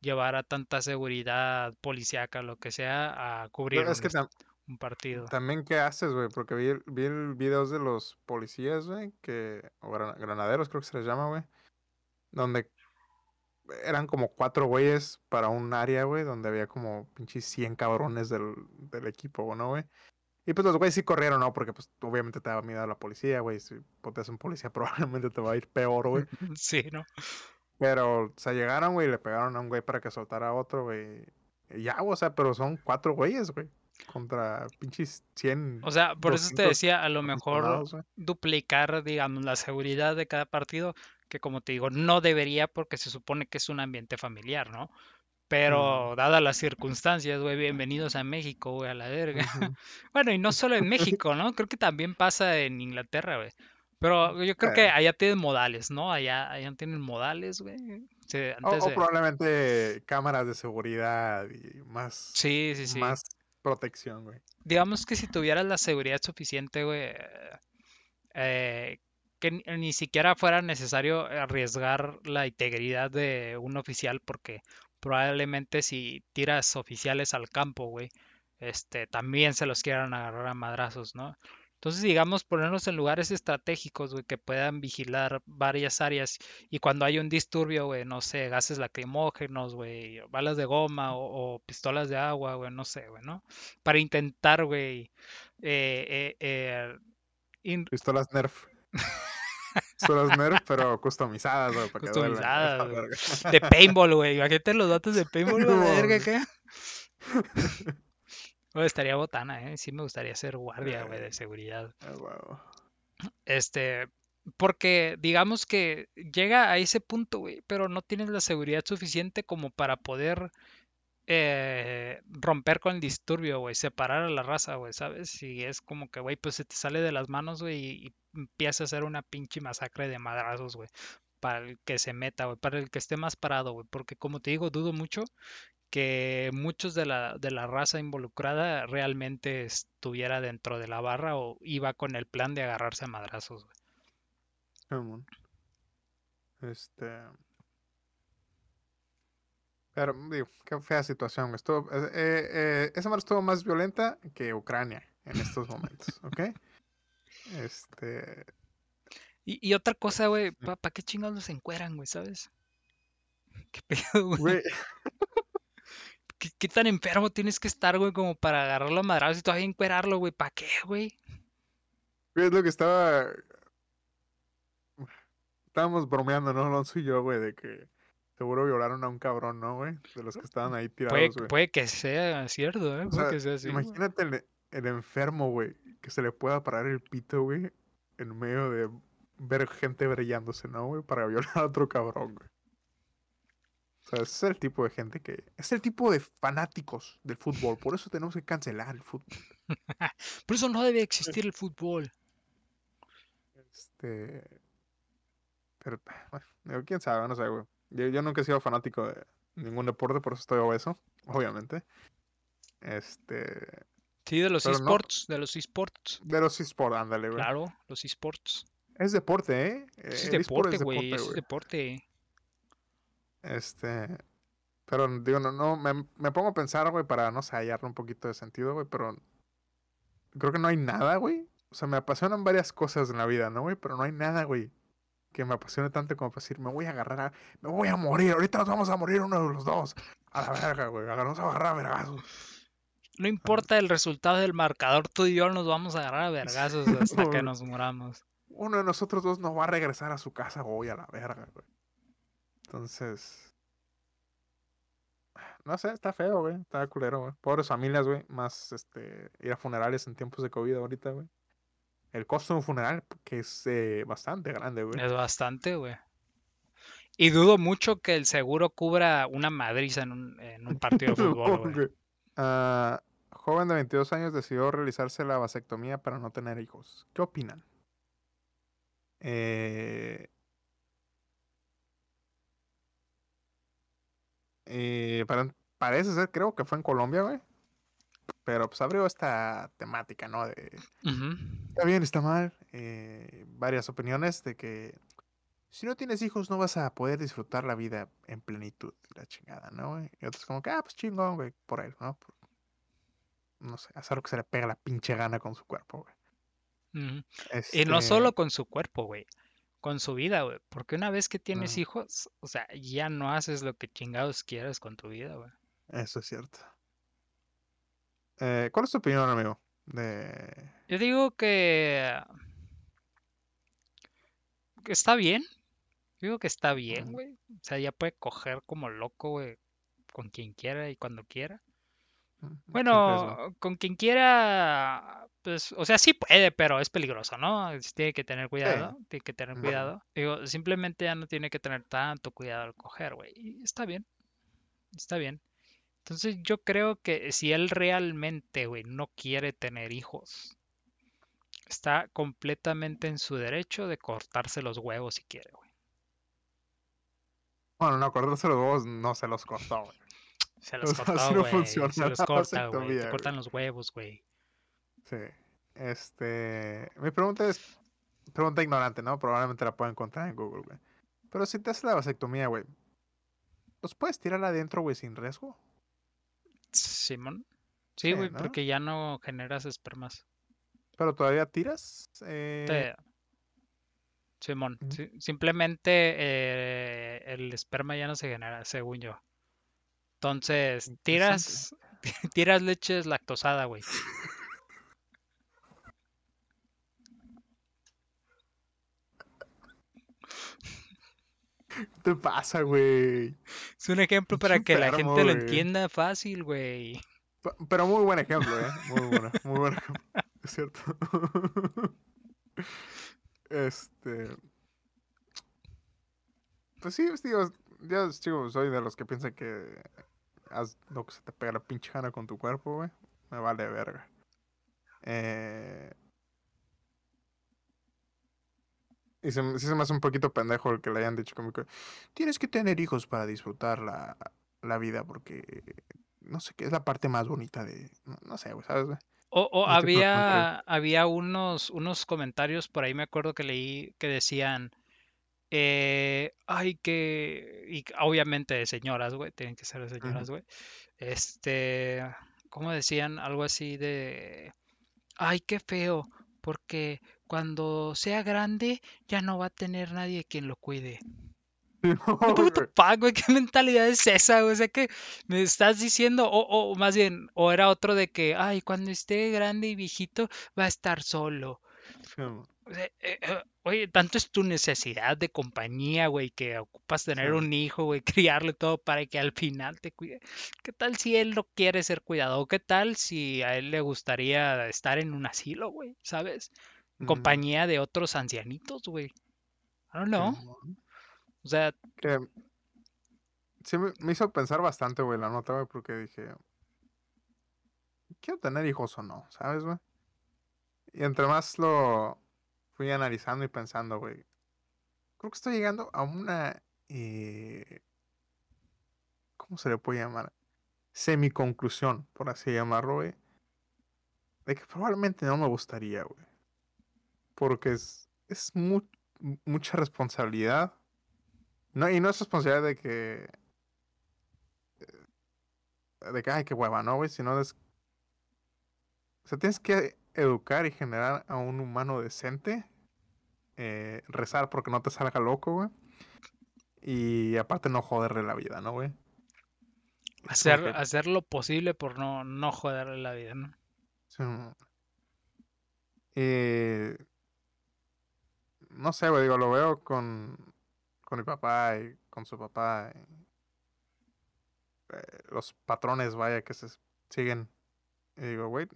llevar a tanta seguridad policíaca, lo que sea, a cubrir es un, que un partido. también, ¿qué haces, güey? Porque vi, vi el videos de los policías, güey, que. O grana- granaderos, creo que se les llama, güey. Donde eran como cuatro güeyes para un área, güey, donde había como pinches 100 cabrones del, del equipo, ¿no, güey? Y pues los güeyes sí corrieron, ¿no? Porque pues obviamente te da miedo a la policía, güey. Si potes un policía probablemente te va a ir peor, güey. Sí, ¿no? Pero, o sea, llegaron, güey, y le pegaron a un güey para que soltara a otro, güey. Ya, o sea, pero son cuatro güeyes, güey. Contra pinches 100. O sea, por eso te 200 decía, a lo mejor duplicar, digamos, la seguridad de cada partido, que como te digo, no debería porque se supone que es un ambiente familiar, ¿no? Pero dadas las circunstancias, güey, bienvenidos a México, güey, a la verga. Bueno, y no solo en México, ¿no? Creo que también pasa en Inglaterra, güey. Pero yo creo que allá tienen modales, ¿no? Allá, allá tienen modales, güey. Sí, O, antes o de... probablemente cámaras de seguridad y más, Sí, sí, sí. más protección, güey. digamos que si tuvieras la seguridad suficiente, güey, eh, que ni, ni siquiera fuera necesario arriesgar la integridad de un oficial, porque probablemente si tiras oficiales al campo, güey, este, también se los quieran agarrar a madrazos, ¿no? Entonces, digamos, ponernos en lugares estratégicos, güey, que puedan vigilar varias áreas y cuando hay un disturbio, güey, no sé, gases lacrimógenos, güey, balas de goma o, o pistolas de agua, güey, no sé, güey, ¿no? Para intentar, güey, eh, eh, eh, in- Pistolas Nerf. Pistolas Nerf, pero customizadas, güey, Customizadas, güey. de paintball, güey. Imagínate los datos de paintball, güey, No, verga, estaría botana, ¿eh? Sí me gustaría ser guardia, güey, de seguridad. Ah, huevo. Este, porque digamos que llega a ese punto, güey, pero no tienes la seguridad suficiente como para poder eh, romper con el disturbio, güey, separar a la raza, güey, ¿sabes? Y es como que, güey, pues se te sale de las manos, güey, y, y empieza a hacer una pinche masacre de madrazos, güey, para el que se meta, güey, para el que esté más parado, güey, porque como te digo, dudo mucho que muchos de la, de la raza involucrada realmente estuviera dentro de la barra o iba con el plan de agarrarse a madrazos, güey. Este. Pero, digo, qué fea situación. Estuvo, eh, eh, eh, esa madre estuvo más violenta que Ucrania en estos momentos, ¿ok? Este. Y, y otra cosa, güey. ¿para qué chingados los encueran, güey, sabes? ¿Qué pedo, güey? ¿Qué, qué tan enfermo tienes que estar, güey, como para agarrarlo a madrazos y todavía encuerarlo, güey? ¿Para qué, güey? güey, es lo que estaba. Estábamos bromeando, ¿no? Alonso y yo, güey, de que seguro violaron a un cabrón, ¿no, güey? De los que estaban ahí Puede, tirados, güey. puede que sea cierto, ¿eh? O Puede sea, que sea así, imagínate el, el enfermo, güey, que se le pueda parar el pito, güey, en medio de ver gente brillándose, ¿no, güey? Para violar a otro cabrón, güey. O sea, ese es el tipo de gente que... Es el tipo de fanáticos del fútbol. Por eso tenemos que cancelar el fútbol. Por eso no debe existir el fútbol. Este... Pero, bueno, quién sabe, no sé, güey. Yo, yo nunca he sido fanático de ningún deporte, por eso estoy obeso, obviamente. Este... Sí, de los Pero no- esports, de los esports. De los esports, ándale, güey. Claro, los esports. Es deporte, ¿eh? Es El deporte, es güey, deporte, es deporte. Este. Pero digo, no, no, me, me pongo a pensar, güey, para, no sé, hallarle un poquito de sentido, güey, pero creo que no hay nada, güey. O sea, me apasionan varias cosas en la vida, ¿no, güey? Pero no hay nada, güey, que me apasione tanto como para decir, me voy a agarrar a... Me voy a morir, ahorita nos vamos a morir uno de los dos. A la verga, güey, vamos a agarrar a vergazos. No importa el resultado del marcador, tú y yo nos vamos a agarrar a vergazos hasta que güey. nos muramos. Uno de nosotros dos no va a regresar a su casa hoy a la verga, güey. Entonces... No sé, está feo, güey. Está culero, güey. Pobres familias, güey. Más, este, ir a funerales en tiempos de COVID ahorita, güey. El costo de un funeral, que es eh, bastante grande, güey. Es bastante, güey. Y dudo mucho que el seguro cubra una madriza en un, en un partido de fútbol, güey. Ah, joven de 22 años decidió realizarse la vasectomía para no tener hijos. ¿Qué opinan? Eh... eh, para- parece ser, creo que fue en Colombia, güey. Pero pues abrió esta temática, ¿no? De está bien, está mal. eh, varias opiniones de que si no tienes hijos no vas a poder disfrutar la vida en plenitud. La chingada, ¿no? Y otros como que, ah, pues chingón, güey, por él, ¿no? Por- no sé, hacer lo que se le pega la pinche gana con su cuerpo, güey. Y no Este, solo con su cuerpo, güey. Con su vida, güey. Porque una vez que tienes hijos, o sea, ya no haces lo que chingados quieras con tu vida, güey. Eso es cierto. Eh, ¿Cuál es tu opinión, amigo? De... Yo digo que, que está bien. Digo que está bien, güey. O sea, ya puede coger como loco, güey. con quien quiera y cuando quiera. Bueno, con quien quiera, pues, o sea, sí puede, pero es peligroso, ¿no? Es- Tiene que tener cuidado, tiene que tener cuidado. Digo, simplemente ya no tiene que tener tanto cuidado al coger, güey. Y está bien, está bien. Entonces yo creo que si él realmente, güey, no quiere tener hijos, está completamente en su derecho de cortarse los huevos si quiere, güey. Bueno, no, cortarse los huevos no se los cortó, güey. Se O los sea, cortó, no güey. funciona Se los corta, güey. güey. cortan los huevos, güey. Sí. Este. Mi pregunta es. Pregunta ignorante, ¿no? Probablemente la pueden encontrar en Google, güey. Pero si te haces la vasectomía, güey. ¿Los puedes tirar adentro, güey, sin riesgo? Simón. Sí, Sí, güey, ¿no? porque ya no generas espermas. ¿Pero todavía tiras? Eh, Simón, simplemente eh, el esperma ya no se genera, según yo. Entonces, tiras, tiras leche lactosada, güey. te pasa, güey? Es un ejemplo para que la gente lo entienda fácil, güey. Pero muy buen ejemplo, ¿eh? Muy bueno, muy buen ejemplo. Es cierto. Este. Pues sí, pues, digo, yo digo, soy de los que piensan que haz lo que se te pega la pinche gana con tu cuerpo, güey. Me vale verga. Eh... Y se, se me hace un poquito pendejo el que le hayan dicho como que tienes que tener hijos para disfrutar la, la vida porque no sé qué es la parte más bonita de... No, no sé, güey, ¿sabes, güey? O, o comentarios. había, había unos, unos comentarios por ahí, me acuerdo que leí que decían, eh, ay, que, y obviamente de señoras, güey, tienen que ser de señoras, güey. Este, ¿cómo decían? Algo así de, ay, qué feo, porque cuando sea grande ya no va a tener nadie quien lo cuide. No, güey. ¿qué mentalidad es esa? O sea, que me estás diciendo, o, o más bien, o era otro de que, ay, cuando esté grande y viejito va a estar solo. Eh, eh, oye, tanto es tu necesidad de compañía, güey, que ocupas tener Sí. un hijo, güey, criarlo y todo para que al final te cuide. ¿Qué tal si él no quiere ser cuidado? ¿Qué tal si a él le gustaría estar en un asilo, güey? ¿Sabes? En Ujú. compañía de otros ancianitos, güey. I don't know. O sea, Que sí me, me hizo pensar bastante, güey, la nota, güey, porque dije, quiero tener hijos o no, ¿sabes, güey? Y entre más lo fui analizando y pensando, güey, creo que estoy llegando a una, eh, ¿cómo se le puede llamar? Semiconclusión, por así llamarlo, güey, de que probablemente no me gustaría, güey. Porque es, es mu- mucha responsabilidad. No, y no es responsabilidad de que. eh, De que, ay, qué hueva, ¿no, güey? Sino es. O sea, tienes que educar y generar a un humano decente. eh, rezar porque no te salga loco, güey. Y aparte no joderle la vida, ¿no, güey? Hacer, que- hacer lo posible por no, no joderle la vida, ¿no? Sí, mo. Eh, no sé, güey, digo, lo veo con, con mi papá y con su papá. y, eh, los patrones, vaya, que se siguen. Y digo, güey.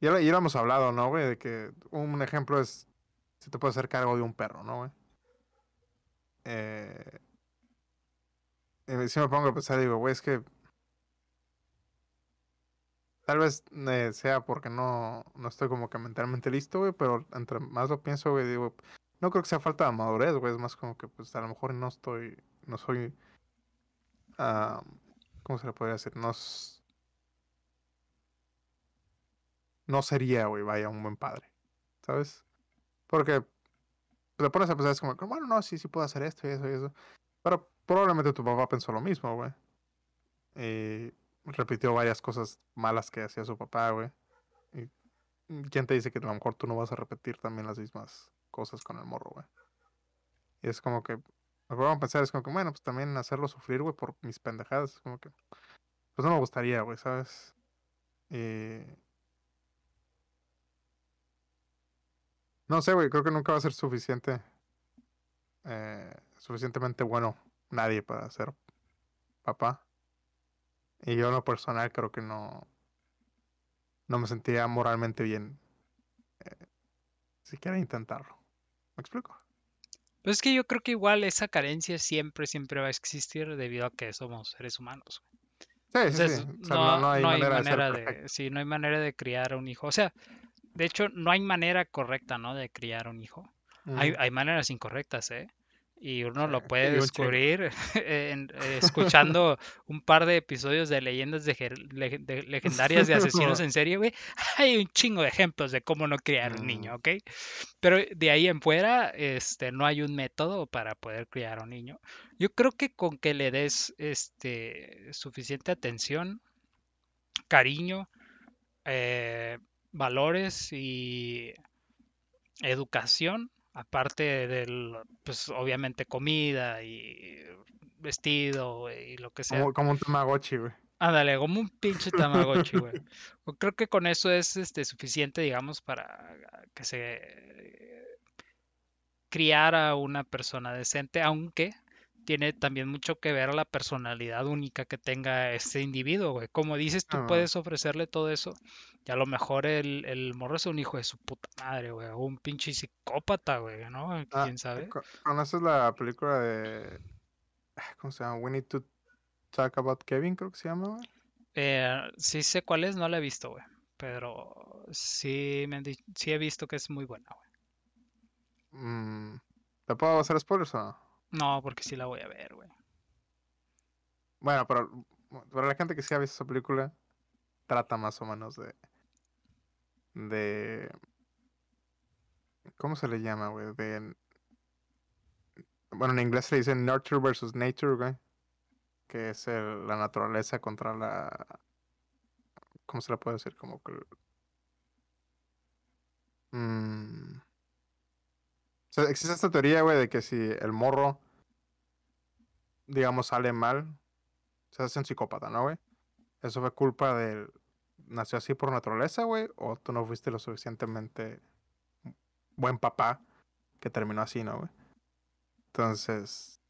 Ya, ya lo hemos hablado, ¿no, güey? De que un ejemplo es si te puedes hacer cargo de un perro, ¿no, güey? Eh, y si me pongo a pensar, digo, güey, es que Tal vez eh, sea porque no, no estoy como que mentalmente listo, güey, pero entre más lo pienso, güey, digo, no creo que sea falta de madurez, güey, es más como que pues a lo mejor no estoy, no soy, ah, ¿cómo se le podría decir? No, no sería, güey, vaya, un buen padre, ¿sabes? Porque te pones a pensar, es como, bueno, no, sí, sí puedo hacer esto y eso y eso, pero probablemente tu papá pensó lo mismo, güey. Y repitió varias cosas malas que hacía su papá, güey. Y mm, quién te dice que a lo mejor tú no vas a repetir también las mismas cosas con el morro, güey. Y es como que, me pongo a pensar, es como que, bueno, pues también hacerlo sufrir, güey, por mis pendejadas. Es como que, pues no me gustaría, güey, ¿sabes? Y... No sé, güey, creo que nunca va a ser suficiente, eh, suficientemente bueno nadie para ser papá. Y yo en lo personal creo que no, no me sentía moralmente bien eh, siquiera intentarlo. ¿Me explico? Pues es que yo creo que igual esa carencia siempre, siempre va a existir debido a que somos seres humanos. Sí, sí, Entonces, sí. O sea, no, no, hay no hay manera, manera de sí, no hay manera de criar un hijo. O sea, de hecho, no hay manera correcta, ¿no? De criar un hijo. Hay, hay maneras incorrectas, ¿eh? Y uno lo puede descubrir en- eh, escuchando un par de episodios de leyendas de, legendarias de asesinos en serie, güey. Hay un chingo de ejemplos de cómo no criar un niño, Mm, ¿ok? Pero de ahí en fuera, este, no hay un método para poder criar a un niño. Yo creo que con que le des, este, suficiente atención, cariño, eh, valores y educación, aparte del, pues obviamente comida y vestido y lo que sea. como, como un Tamagotchi, güey. Ándale, como un pinche Tamagotchi, güey. Creo que con eso es este, suficiente, digamos, para que se criara una persona decente, aunque tiene también mucho que ver la personalidad única que tenga este individuo, güey. Como dices, tú Ah, puedes ofrecerle todo eso y a lo mejor el, el morro es un hijo de su puta madre, güey, o un pinche psicópata, güey, ¿no? ah, ¿Quién sabe? co- ¿Conoces la película de... ah, ¿Cómo se llama? We Need to Talk About Kevin, creo que se llama, güey. Eh, sí sé cuál es, no la he visto, güey, pero sí, me han di- sí he visto que es muy buena, güey. Mm, ¿Te puedo hacer spoilers o no? No, porque sí la voy a ver, güey. Bueno, pero para la gente que sí ha visto esa película, trata más o menos de... de... ¿Cómo se le llama, güey? De... Bueno, en inglés se dice Nurture versus Nature, güey. Que es el- la naturaleza contra la... ¿Cómo se le puede decir? Como que... mm, o existe esta teoría, güey, de que si el morro, digamos, sale mal, se hace un psicópata, ¿no, güey? Eso fue culpa del... ¿Nació así por naturaleza, güey? ¿O tú no fuiste lo suficientemente buen papá que terminó así, ¿no, güey? Entonces...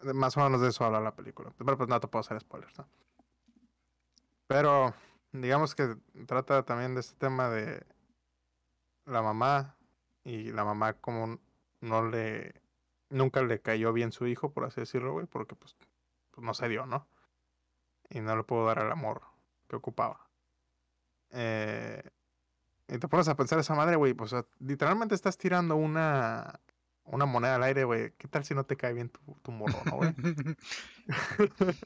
Más o menos de eso habla la película. Pero pues no te puedo hacer spoilers, ¿no? Pero digamos que trata también de este tema de la mamá y la mamá como no le nunca le cayó bien su hijo, por así decirlo, güey, porque pues, pues no se dio, ¿no? Y no le pudo dar el amor que ocupaba. Eh, y te pones a pensar esa madre, güey, pues literalmente estás tirando una una moneda al aire, güey. ¿Qué tal si no te cae bien tu, tu morro, no, güey?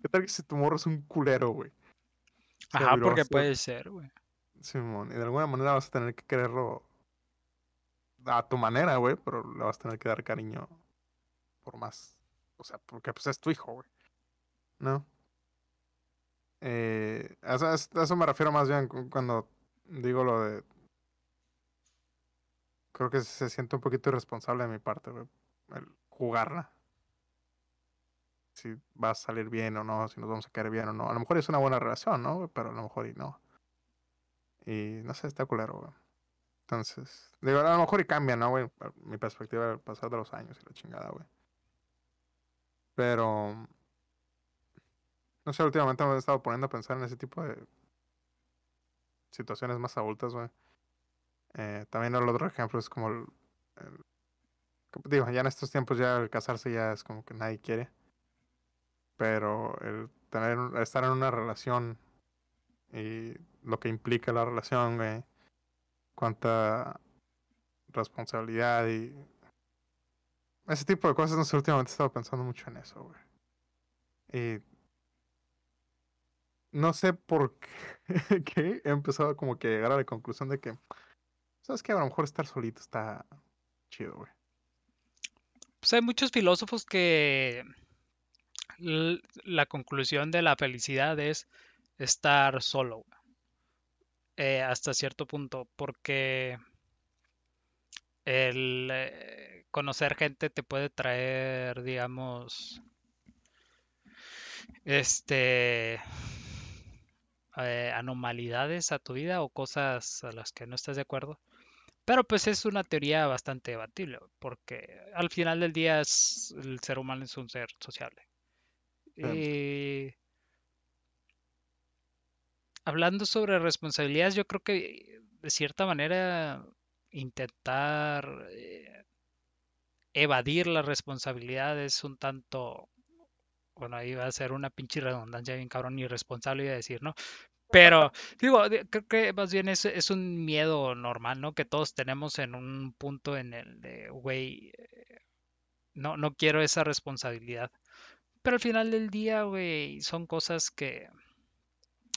¿Qué tal que si tu morro es un culero, güey? Ajá, porque puede ser, güey. Simón, y de alguna manera vas a tener que quererlo a tu manera, güey, pero le vas a tener que dar cariño por más. O sea, porque pues es tu hijo, güey. ¿No? Eh, a eso, eso me refiero más bien cu- cuando digo lo de. Creo que se siente un poquito irresponsable de mi parte, güey. El jugarla. Si va a salir bien o no, si nos vamos a caer bien o no. A lo mejor es una buena relación, ¿no? Pero a lo mejor y no. Y no sé, está culero, güey. Entonces, digo, a lo mejor y cambia, ¿no, güey? Mi perspectiva del pasar de los años y la chingada, güey. Pero, no sé, últimamente me he estado poniendo a pensar en ese tipo de situaciones más adultas, güey. Eh, también el otro ejemplo es como el, el- digo, ya en estos tiempos ya el casarse ya es como que nadie quiere. Pero el tener, estar en una relación y lo que implica la relación, güey. Cuánta responsabilidad y ese tipo de cosas, no sé, últimamente he estado pensando mucho en eso, güey. Y no sé por qué, he empezado como que a llegar a la conclusión de que, ¿sabes qué? A lo mejor estar solito está chido, güey. Pues hay muchos filósofos que la conclusión de la felicidad es estar solo, güey. Eh, hasta cierto punto, porque el eh, conocer gente te puede traer, digamos, este, eh, anomalidades a tu vida o cosas a las que no estás de acuerdo. Pero pues es una teoría bastante debatible, porque al final del día es- el ser humano es un ser sociable. Y hablando sobre responsabilidades, yo creo que de cierta manera intentar eh, evadir la responsabilidad es un tanto, bueno, ahí va a ser una pinche redundancia bien cabrón, irresponsable iba a decir, ¿no? Pero, digo, creo que más bien es, es un miedo normal, ¿no? Que todos tenemos en un punto en el de, güey, eh, no, no quiero esa responsabilidad. Pero al final del día, güey, son cosas que,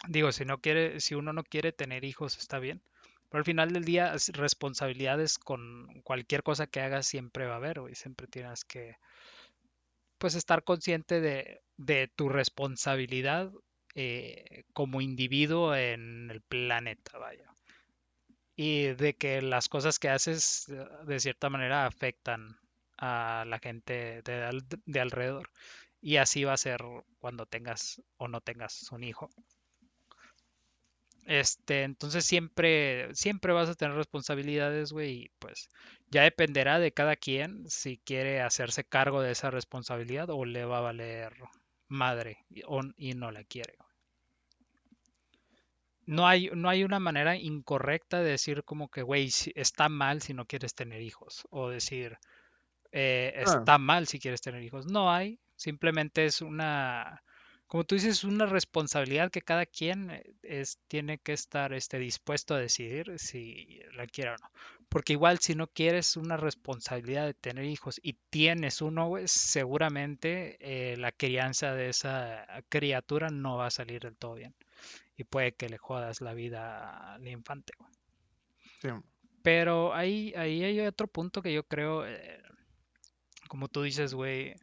digo, si no quiere, si uno no quiere tener hijos, está bien. Pero al final del día, es- responsabilidades con cualquier cosa que hagas siempre va a haber, güey. Siempre tienes que, pues, estar consciente de, de tu responsabilidad eh, como individuo en el planeta, vaya. Y de que las cosas que haces eh, de cierta manera afectan a la gente de, al- de alrededor. Y así va a ser cuando tengas o no tengas un hijo. Este, entonces siempre, siempre vas a tener responsabilidades, güey, y pues ya dependerá de cada quien si quiere hacerse cargo de esa responsabilidad o le va a valer madre y, o- y no la quiere. No hay, no hay una manera incorrecta de decir como que, güey, está mal si no quieres tener hijos. O decir, eh, Ah, está mal si quieres tener hijos. No hay, simplemente es una, como tú dices, una responsabilidad que cada quien eh, es, tiene que estar este, dispuesto a decidir si la quiere o no. Porque igual si no quieres una responsabilidad de tener hijos y tienes uno, seguramente eh, la crianza de esa criatura no va a salir del todo bien. Y puede que le jodas la vida al infante, güey. sí. Pero ahí, ahí hay otro punto que yo creo, eh, como tú dices, güey,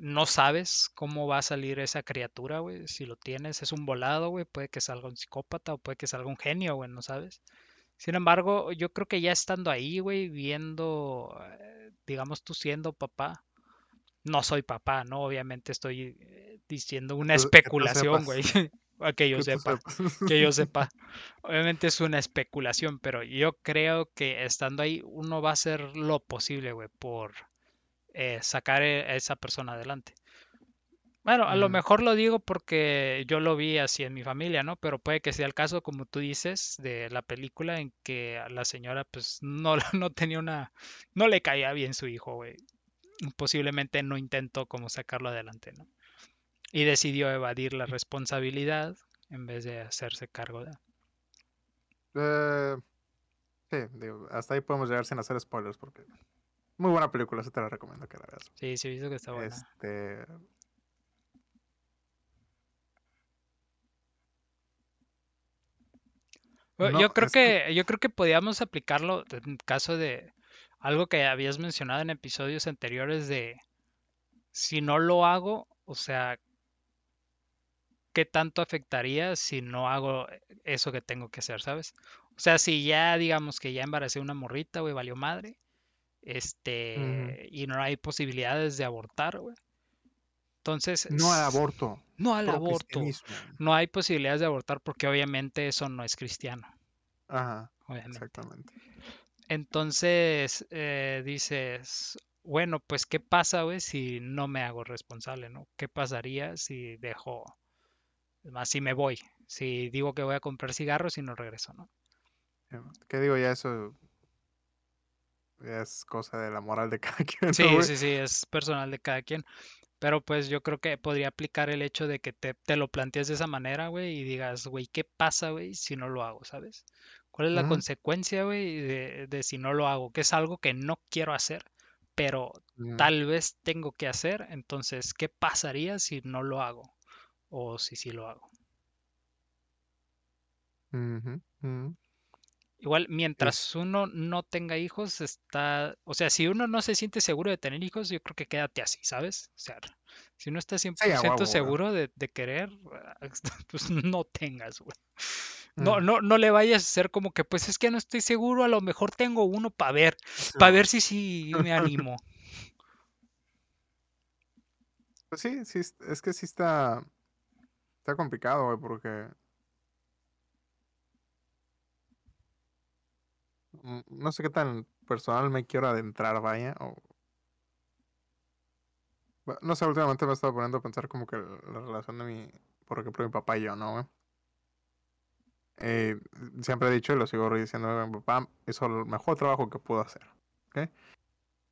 no sabes cómo va a salir esa criatura, güey. Si lo tienes, es un volado, güey. Puede que salga un psicópata o puede que salga un genio, güey, no sabes. Sin embargo, yo creo que ya estando ahí, güey, viendo, eh, digamos tú siendo papá, no soy papá, ¿no? Obviamente estoy eh, diciendo una Que especulación, güey. sepas. A que yo Que sepa que yo sepa. Obviamente es una especulación, pero yo creo que estando ahí uno va a hacer lo posible, güey, por eh, sacar e- a esa persona adelante. Bueno, a lo Ujú. mejor lo digo porque yo lo vi así en mi familia, ¿no? Pero puede que sea el caso, como tú dices, de la película en que la señora pues no, no tenía una, no le caía bien su hijo, güey. Posiblemente no intentó como sacarlo adelante, ¿no? Y decidió evadir la responsabilidad en vez de hacerse cargo de... Eh, sí, digo, hasta ahí podemos llegar sin hacer spoilers porque muy buena película, sí te la recomiendo que la veas. Sí, sí, he visto que está buena. Este, Bueno, no, Yo creo que, que, yo creo que podíamos aplicarlo en caso de algo que habías mencionado en episodios anteriores de si no lo hago, o sea, ¿qué tanto afectaría si no hago eso que tengo que hacer, ¿sabes? O sea, si ya digamos que ya embaracé una morrita, güey, valió madre, este, y no hay posibilidades de abortar, güey. Entonces, no al aborto, no al aborto. No hay posibilidades de abortar porque obviamente eso no es cristiano, Ajá, obviamente. exactamente. Entonces eh, dices, bueno, pues ¿qué pasa, güey, si no me hago responsable, ¿no? ¿Qué pasaría si dejo, más si me voy? Si digo que voy a comprar cigarros y no regreso, ¿no? ¿Qué digo? Ya eso es cosa de la moral de cada quien, ¿no, Sí, güey? sí, sí, es personal de cada quien. Pero pues yo creo que podría aplicar el hecho de que te, te lo plantees de esa manera, güey, y digas, güey, ¿qué pasa, güey, si no lo hago, ¿sabes? ¿Cuál es la consecuencia, güey, de, de si no lo hago? Que es algo que no quiero hacer, pero tal vez tengo que hacer. Entonces, ¿qué pasaría si no lo hago? O si sí lo hago. ujú, ujú. Igual, mientras uno no tenga hijos, está, o sea, si uno no se siente seguro de tener hijos, yo creo que quédate así, ¿sabes? O sea, si uno está sí, a 100% huevo, güey. seguro de, de querer, pues no tengas, güey. No, Mm, no, no le vayas a hacer como que, pues es que no estoy seguro, a lo mejor tengo uno para ver, sí, para ver si sí me animo. Pues sí, sí, es que sí está, está complicado, güey, porque no sé qué tan personal me quiero adentrar, vaya, o no sé, últimamente me he estado poniendo a pensar como que la relación de mi, por ejemplo, mi papá y yo, ¿no, eh, siempre he dicho y lo sigo diciendo, mi papá hizo el mejor trabajo que pudo hacer. ¿ok?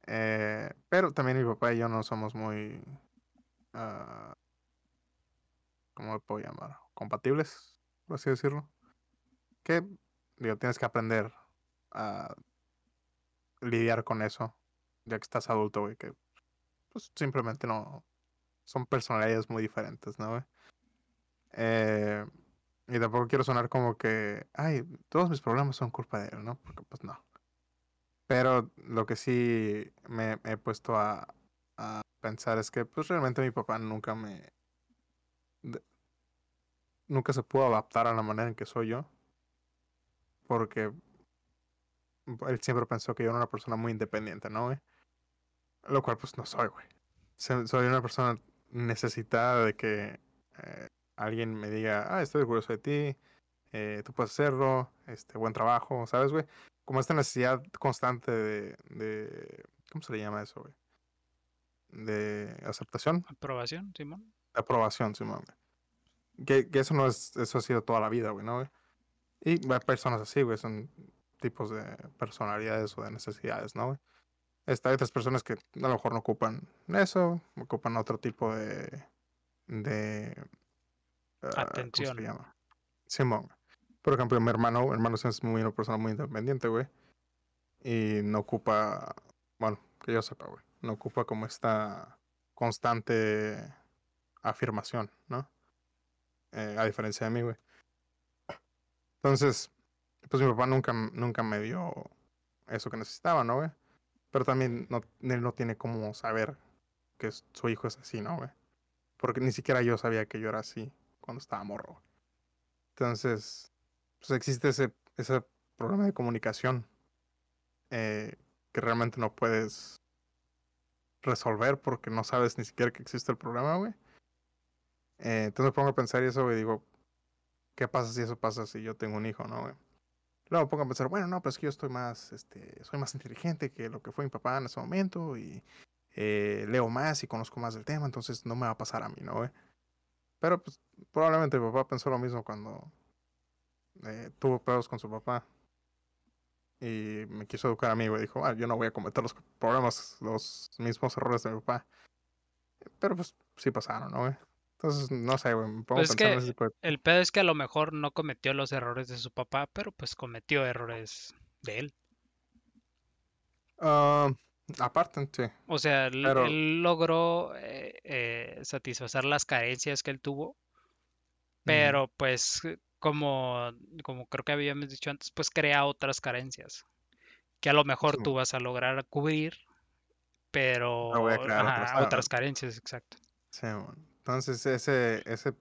Eh, pero también mi papá y yo no somos muy... ah, ¿Cómo puedo llamar? Compatibles, por así decirlo. Que, digo, tienes que aprender a lidiar con eso, ya que estás adulto, güey, que pues simplemente no... Son personalidades muy diferentes, ¿no, güey? Eh, y tampoco quiero sonar como que, ay, todos mis problemas son culpa de él, ¿no? Porque pues no. Pero lo que sí me, he puesto a, a pensar es que pues realmente mi papá nunca me... nunca se pudo adaptar a la manera en que soy yo. Porque él siempre pensó que yo era una persona muy independiente, ¿no, güey? Lo cual pues no soy, güey. Soy una persona necesitada de que eh, alguien me diga, ah, estoy orgulloso de ti, eh, tú puedes hacerlo, este, buen trabajo, ¿sabes, güey? Como esta necesidad constante de, de ¿cómo se le llama eso, güey? De aceptación, Aprobación, Simón. aprobación, Simón, güey. Que, que eso no es, eso ha sido toda la vida, güey, ¿no, güey? Y hay personas así, güey, son tipos de personalidades o de necesidades, ¿no, güey? Está, hay otras personas que a lo mejor no ocupan eso, ocupan otro tipo de... de ah, ¿Cómo se Atención. llama? Simón. Por ejemplo, mi hermano, mi hermano es muy una persona muy independiente, güey. Y no ocupa, bueno, que yo sepa, güey. No ocupa como esta constante afirmación, ¿no? Eh, a diferencia de mí, güey. Entonces, pues mi papá nunca, nunca me dio eso que necesitaba, ¿no, güey? Pero también no, él no tiene cómo saber que su hijo es así, ¿no, güey? Porque ni siquiera yo sabía que yo era así cuando estaba morro. Entonces, pues existe ese, ese problema de comunicación eh, que realmente no puedes resolver porque no sabes ni siquiera que existe el problema, güey. Eh, entonces me pongo a pensar y eso, güey, digo, ¿qué pasa si eso pasa si yo tengo un hijo, no, güey? Luego pongo a pensar, bueno, no, pero es que yo estoy más, este, soy más inteligente que lo que fue mi papá en ese momento y eh, leo más y conozco más del tema, entonces no me va a pasar a mí, ¿no, güey? Pero pues probablemente mi papá pensó lo mismo cuando eh, tuvo pedos con su papá y me quiso educar a mí, güey. Dijo, ah, yo no voy a cometer los problemas, los mismos errores de mi papá. Pero pues sí pasaron, ¿no, güey? Entonces, no sé, güey, Pues es que el pedo es que a lo mejor no cometió los errores de su papá, pero pues cometió errores de él. Ah, aparte, sí. O sea, él, Pero- él logró eh, eh, satisfacer las carencias que él tuvo, pero pues como, como creo que habíamos dicho antes, pues crea otras carencias que a lo mejor Sí, tú vas a lograr cubrir, pero voy a crear otras ajá, otras carencias, exacto. Sí, bueno. Entonces, ese, ese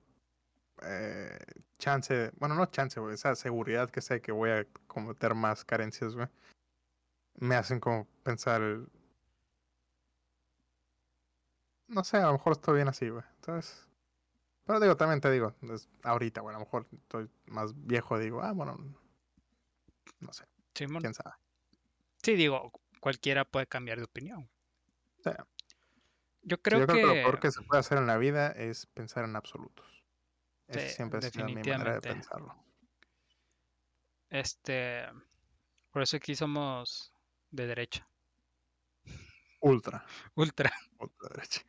eh, chance, bueno, no chance, güey, esa seguridad que sé que voy a cometer más carencias, güey, me hacen como pensar, el- no sé, a lo mejor estoy bien así, güey. Entonces, pero digo, también te digo, es ahorita, güey, a lo mejor estoy más viejo, digo, ah, bueno, no sé, Simón. quién sabe. Sí, digo, cualquiera puede cambiar de opinión. Sí. Yo Sí, creo yo creo que lo peor que se puede hacer en la vida es pensar en absolutos. Esa Sí, siempre ha sido mi manera de pensarlo. este, por eso aquí somos de derecha, Ultra. ultra. Ultra derecha.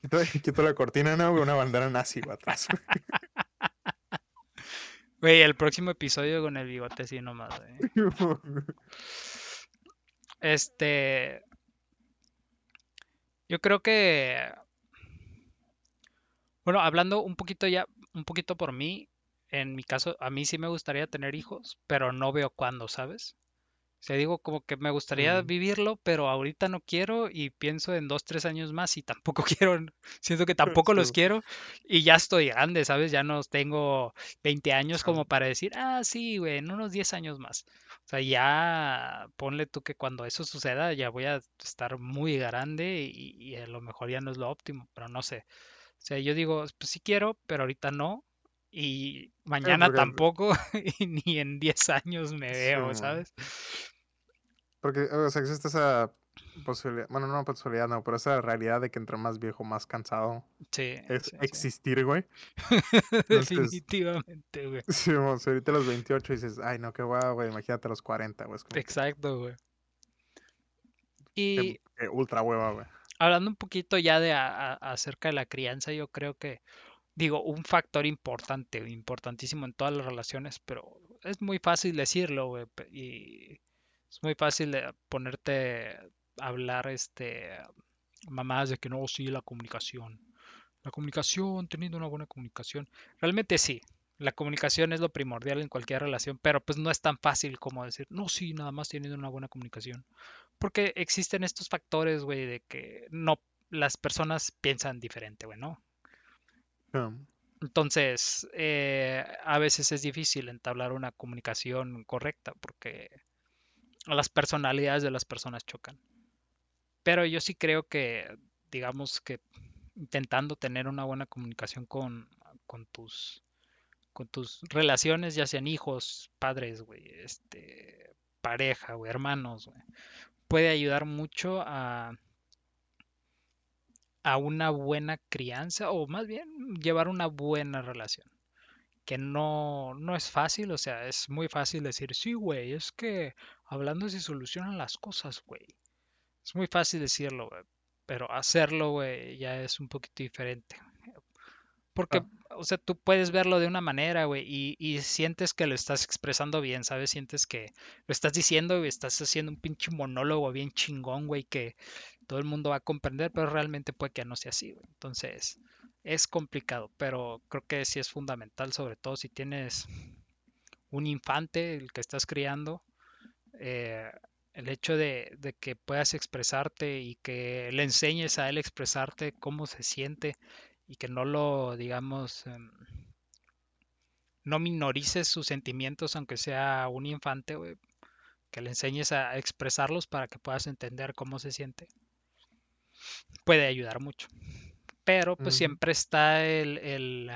Quito, quito la cortina, ¿no? Una bandera nazi va atrás. güey. El próximo episodio con el bigote así nomás, güey. Este, yo creo que, bueno, hablando un poquito ya, un poquito por mí, en mi caso, a mí sí me gustaría tener hijos, pero no veo cuándo, ¿sabes? O sea, digo como que me gustaría Mm. vivirlo, pero ahorita no quiero y pienso en dos, tres años más y tampoco quiero, siento que tampoco los quiero y ya estoy grande, ¿sabes? Ya no tengo 20 años como para decir, ah, sí, güey, en unos 10 años más. O sea, ya ponle tú que cuando eso suceda ya voy a estar muy grande y, y a lo mejor ya no es lo óptimo, pero no sé. O sea, yo digo, pues sí quiero, pero ahorita no. Y mañana tampoco, y ni en 10 años me veo. ¿sabes? Porque, o sea, existe esa posibilidad, bueno, no posibilidad, no, pero esa realidad de que entre más viejo, más cansado Sí, es sí, existir, güey. Definitivamente, güey. sí, vamos, ahorita a los 28 dices, ay, no, qué guau, güey, imagínate a los 40, güey. Exacto, güey. qué- Y qué ultra hueva, güey. hablando un poquito ya de a- a- acerca de la crianza, yo creo que, digo, un factor importante, importantísimo en todas las relaciones, pero es muy fácil decirlo, pe- y es muy fácil ponerte a hablar, este, mamadas de que no, sí, la comunicación, la comunicación, teniendo una buena comunicación. Realmente sí, la comunicación es lo primordial en cualquier relación, pero pues no es tan fácil como decir, no, sí, nada más teniendo una buena comunicación. Porque existen estos factores, güey, de que no, las personas piensan diferente, güey, ¿no? Um, Entonces, eh, a veces es difícil entablar una comunicación correcta porque las personalidades de las personas chocan. Pero yo sí creo que, digamos que intentando tener una buena comunicación con, con tus, con tus relaciones, ya sean hijos, padres, güey, este, pareja, güey, hermanos, güey, puede ayudar mucho a, a una buena crianza o más bien llevar una buena relación. Que no, no es fácil, o sea, es muy fácil decir, sí, güey, es que hablando se solucionan las cosas, güey. Es muy fácil decirlo, güey, pero hacerlo, güey, ya es un poquito diferente. Porque, Ah. o sea, tú puedes verlo de una manera, güey, y, y sientes que lo estás expresando bien, ¿sabes? Sientes que lo estás diciendo y estás haciendo un pinche monólogo bien chingón, güey, que todo el mundo va a comprender, pero realmente puede que no sea así. Entonces, es complicado, pero creo que sí es fundamental, sobre todo si tienes un infante, el que estás criando, eh, el hecho de, que puedas expresarte y que le enseñes a él expresarte cómo se siente y que no lo, digamos, em, no minorices sus sentimientos, aunque sea un infante, que le enseñes a expresarlos para que puedas entender cómo se siente, puede ayudar mucho. Pero pues siempre está el, el-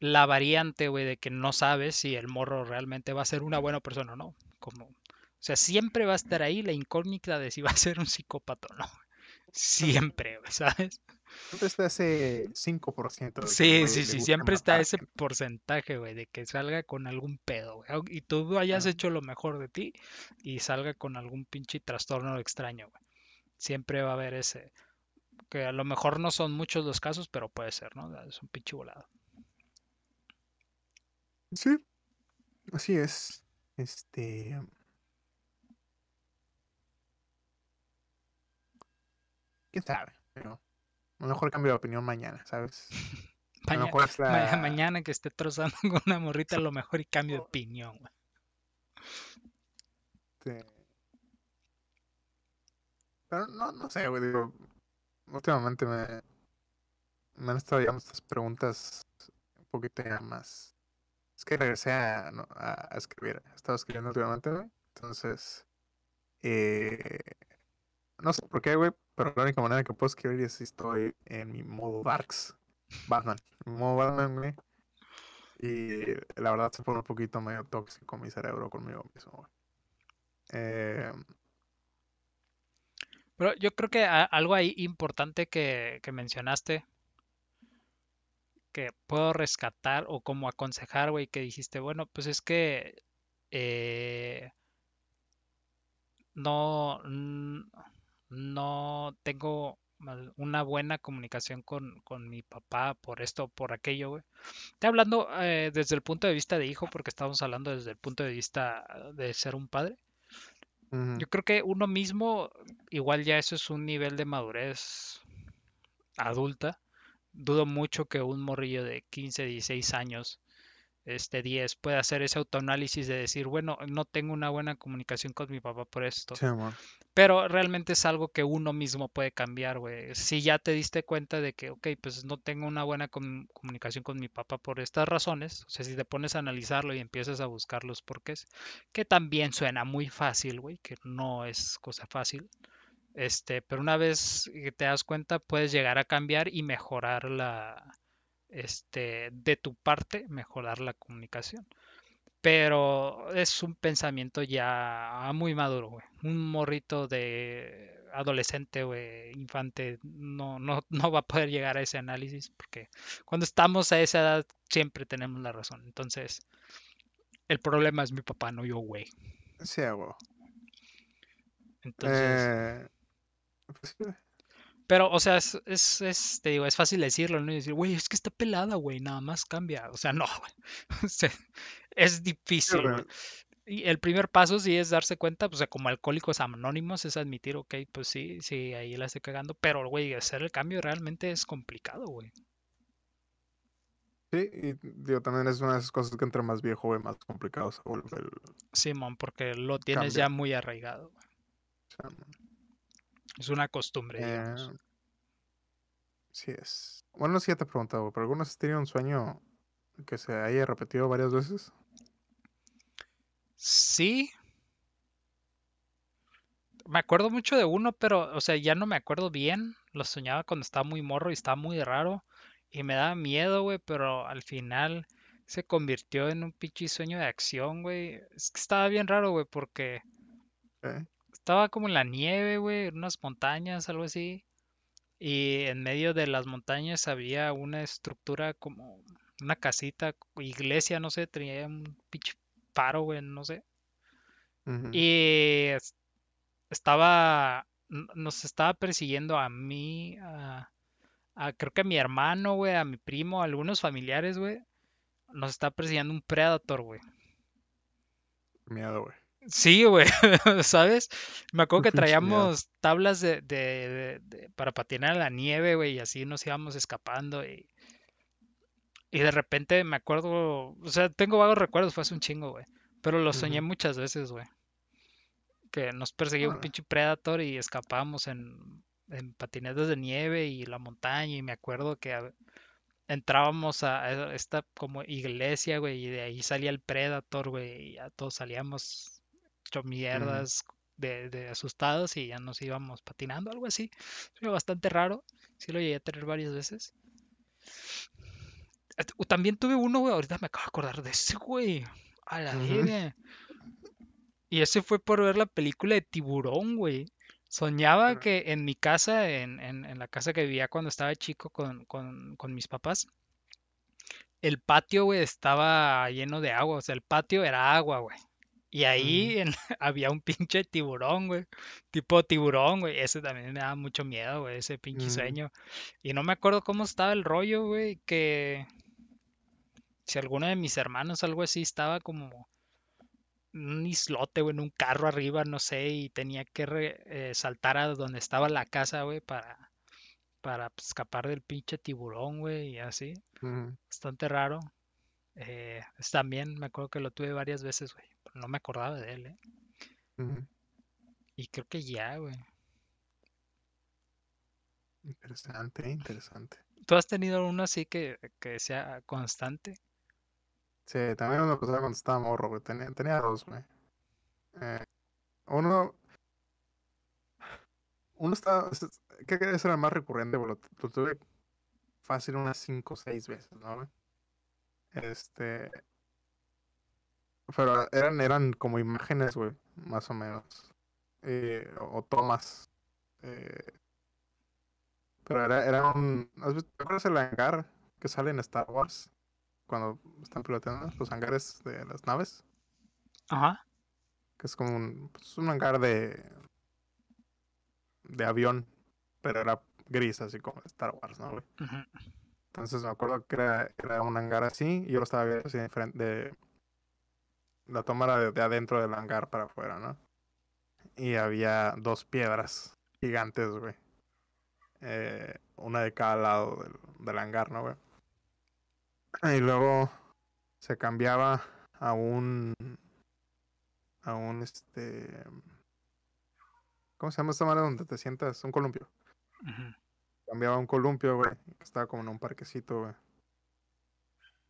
la variante, güey, de que no sabes si el morro realmente va a ser una buena persona o no. Como, o sea, siempre va a estar ahí la incógnita de si va a ser un psicópata o no. Siempre, güey, ¿sabes? Siempre está ese 5% de que el Sí, sí, sí, siempre está ese porcentaje, güey, de que salga con algún pedo, güey. Y tú hayas hecho lo mejor de ti y salga con algún pinche trastorno extraño, güey. Siempre va a haber ese, que a lo mejor no son muchos los casos, pero puede ser, ¿no? Es un pinche volado. Sí, así es. Este. ¿Quién sabe? Pero a lo mejor cambio de opinión mañana, ¿sabes? A lo mejor la. mañana que esté trozando con una morrita, a lo mejor y cambio de opinión, güey. este, Pero no, no sé, güey. Digo, últimamente me, me han estado llegando estas preguntas un poquito ya más. Es que regresé a, a, a escribir. He estado escribiendo últimamente, güey. Entonces. Eh, no sé por qué, güey. Pero la única manera que puedo escribir es si estoy en mi modo Darks. Batman. Mi modo Batman, güey. Y la verdad se pone un poquito medio tóxico mi cerebro conmigo mismo, güey. Eh, Pero yo creo que algo ahí importante que, mencionaste, que puedo rescatar o como aconsejar, güey, que dijiste, bueno, pues es que eh, no, no tengo una buena comunicación con, con mi papá por esto, por aquello, güey. Estoy hablando eh, desde el punto de vista de hijo, porque estamos hablando desde el punto de vista de ser un padre. Yo creo que uno mismo, igual ya eso es un nivel de madurez adulta. Dudo mucho que un morrillo de 15, 16 años, este 10, pueda hacer ese autoanálisis de decir, bueno, no tengo una buena comunicación con mi papá por esto. sí. Pero realmente es algo que uno mismo puede cambiar, güey. Si ya te diste cuenta de que, ok, pues no tengo una buena com- comunicación con mi papá por estas razones, o sea, si te pones a analizarlo y empiezas a buscar los porqués, que también suena muy fácil, güey, que no es cosa fácil. Este, pero una vez que te das cuenta, puedes llegar a cambiar y mejorar la, este, de tu parte, mejorar la comunicación. Pero es un pensamiento ya muy maduro, güey. Un morrito de adolescente, güey, infante, no, no, no va a poder llegar a ese análisis porque cuando estamos a esa edad siempre tenemos la razón. Entonces, el problema es mi papá, no yo, güey. Sí, huevo. Entonces, Eh, pues güey. Pero, o sea, es, es, es, te digo, es fácil decirlo, ¿no? Y decir, güey, es que está pelada, güey, nada más cambia. O sea, no, güey. O sea, es Sí, difícil. Y el primer paso sí es darse cuenta, pues, o sea, como alcohólicos anónimos, es admitir, ok, pues sí, sí, ahí la estoy cagando, pero, güey, hacer el cambio realmente es complicado, güey. Sí, y digo, también es una de esas cosas que entre más viejo, güey, más complicado se vuelve el Simón, porque lo tienes cambio. ya muy arraigado, güey. o sea, Es una costumbre, eh, sí es. Bueno, sí ya te he preguntado, pero ¿alguna vez has tenido un sueño que se haya repetido varias veces? Sí. Me acuerdo mucho de uno, pero, o sea, ya no me acuerdo bien. Lo soñaba cuando estaba muy morro y estaba muy raro. Y me daba miedo, güey, pero al final se convirtió en un pinche sueño de acción, güey. Es que estaba bien raro, güey, porque Ok, estaba como en la nieve, güey, en unas montañas, algo así. Y en medio de las montañas había una estructura como una casita, iglesia, no sé, tenía un pinche faro, güey, no sé. Y es- estaba, nos estaba persiguiendo a mí, a, a- creo que a mi hermano, güey, a mi primo, a algunos familiares, güey. Nos está persiguiendo un Predator, güey. Miedo, güey. Sí, güey, ¿sabes? Me acuerdo que traíamos tablas de, de- de- de- para patinar la nieve, güey, y así nos íbamos escapando. Y, y de repente me acuerdo, o sea, tengo vagos recuerdos, fue hace un chingo, güey. Pero lo soñé muchas veces, güey. Que nos perseguía un pinche Predator y escapábamos en, en patinetas de nieve y la montaña. Y me acuerdo que a- entrábamos a a esta como iglesia, güey, y de ahí salía el Predator, güey, y ya todos salíamos hecho mierdas de, de asustados y ya nos íbamos patinando, algo así. Fue bastante raro. Sí lo llegué a tener varias veces. También tuve uno, güey, ahorita me acabo de acordar de ese, güey. A la Ujú. verga. Y ese fue por ver la película de Tiburón, güey. Soñaba que en mi casa, en, en- en la casa que vivía cuando estaba chico con, con- con mis papás, el patio, güey, estaba lleno de agua. O sea, el patio era agua, güey. Y ahí en- había un pinche tiburón, güey. Tipo tiburón, güey. Ese también me daba mucho miedo, güey, ese pinche Mm, sueño. Y no me acuerdo cómo estaba el rollo, güey, que si alguno de mis hermanos, algo así, estaba como un islote, güey, en un carro arriba, no sé, y tenía que re- eh, saltar a donde estaba la casa, güey, para, para pues, escapar del pinche tiburón, güey, y así. ujú. Bastante raro. Eh, también me acuerdo que lo tuve varias veces, güey. No me acordaba de él, ¿eh? Y creo que ya, güey. Interesante, interesante. ¿Tú has tenido uno así que, que sea constante? Sí, también me pasaba cuando estaba morro, güey. Tenía, tenía dos, güey. Eh, uno, uno estaba, es- es- creo que ese era el más recurrente, güey. Lo, tuve fácil unas cinco o seis veces, ¿no, güey? Este, pero eran, eran como imágenes, güey, más o menos. Eh, o, tomas. eh, pero era, era un, ¿has visto- ¿te acuerdas el hangar que sale en Star Wars? Cuando están piloteando los hangares de las naves. Ajá. que es como un, pues, un hangar de de avión, pero era gris, así como Star Wars, ¿no, güey? ujú, Entonces me acuerdo que era, era un hangar así, y yo lo estaba viendo así de frente, de, la toma era de, de adentro del hangar para afuera, ¿no? Y había dos piedras gigantes, güey. Eh, una de cada lado del, del hangar, ¿no, güey? Y luego se cambiaba a un a un este ¿cómo se llama esta madre donde te sientas? Un columpio. Cambiaba a un columpio, güey. que Estaba como en un parquecito, güey.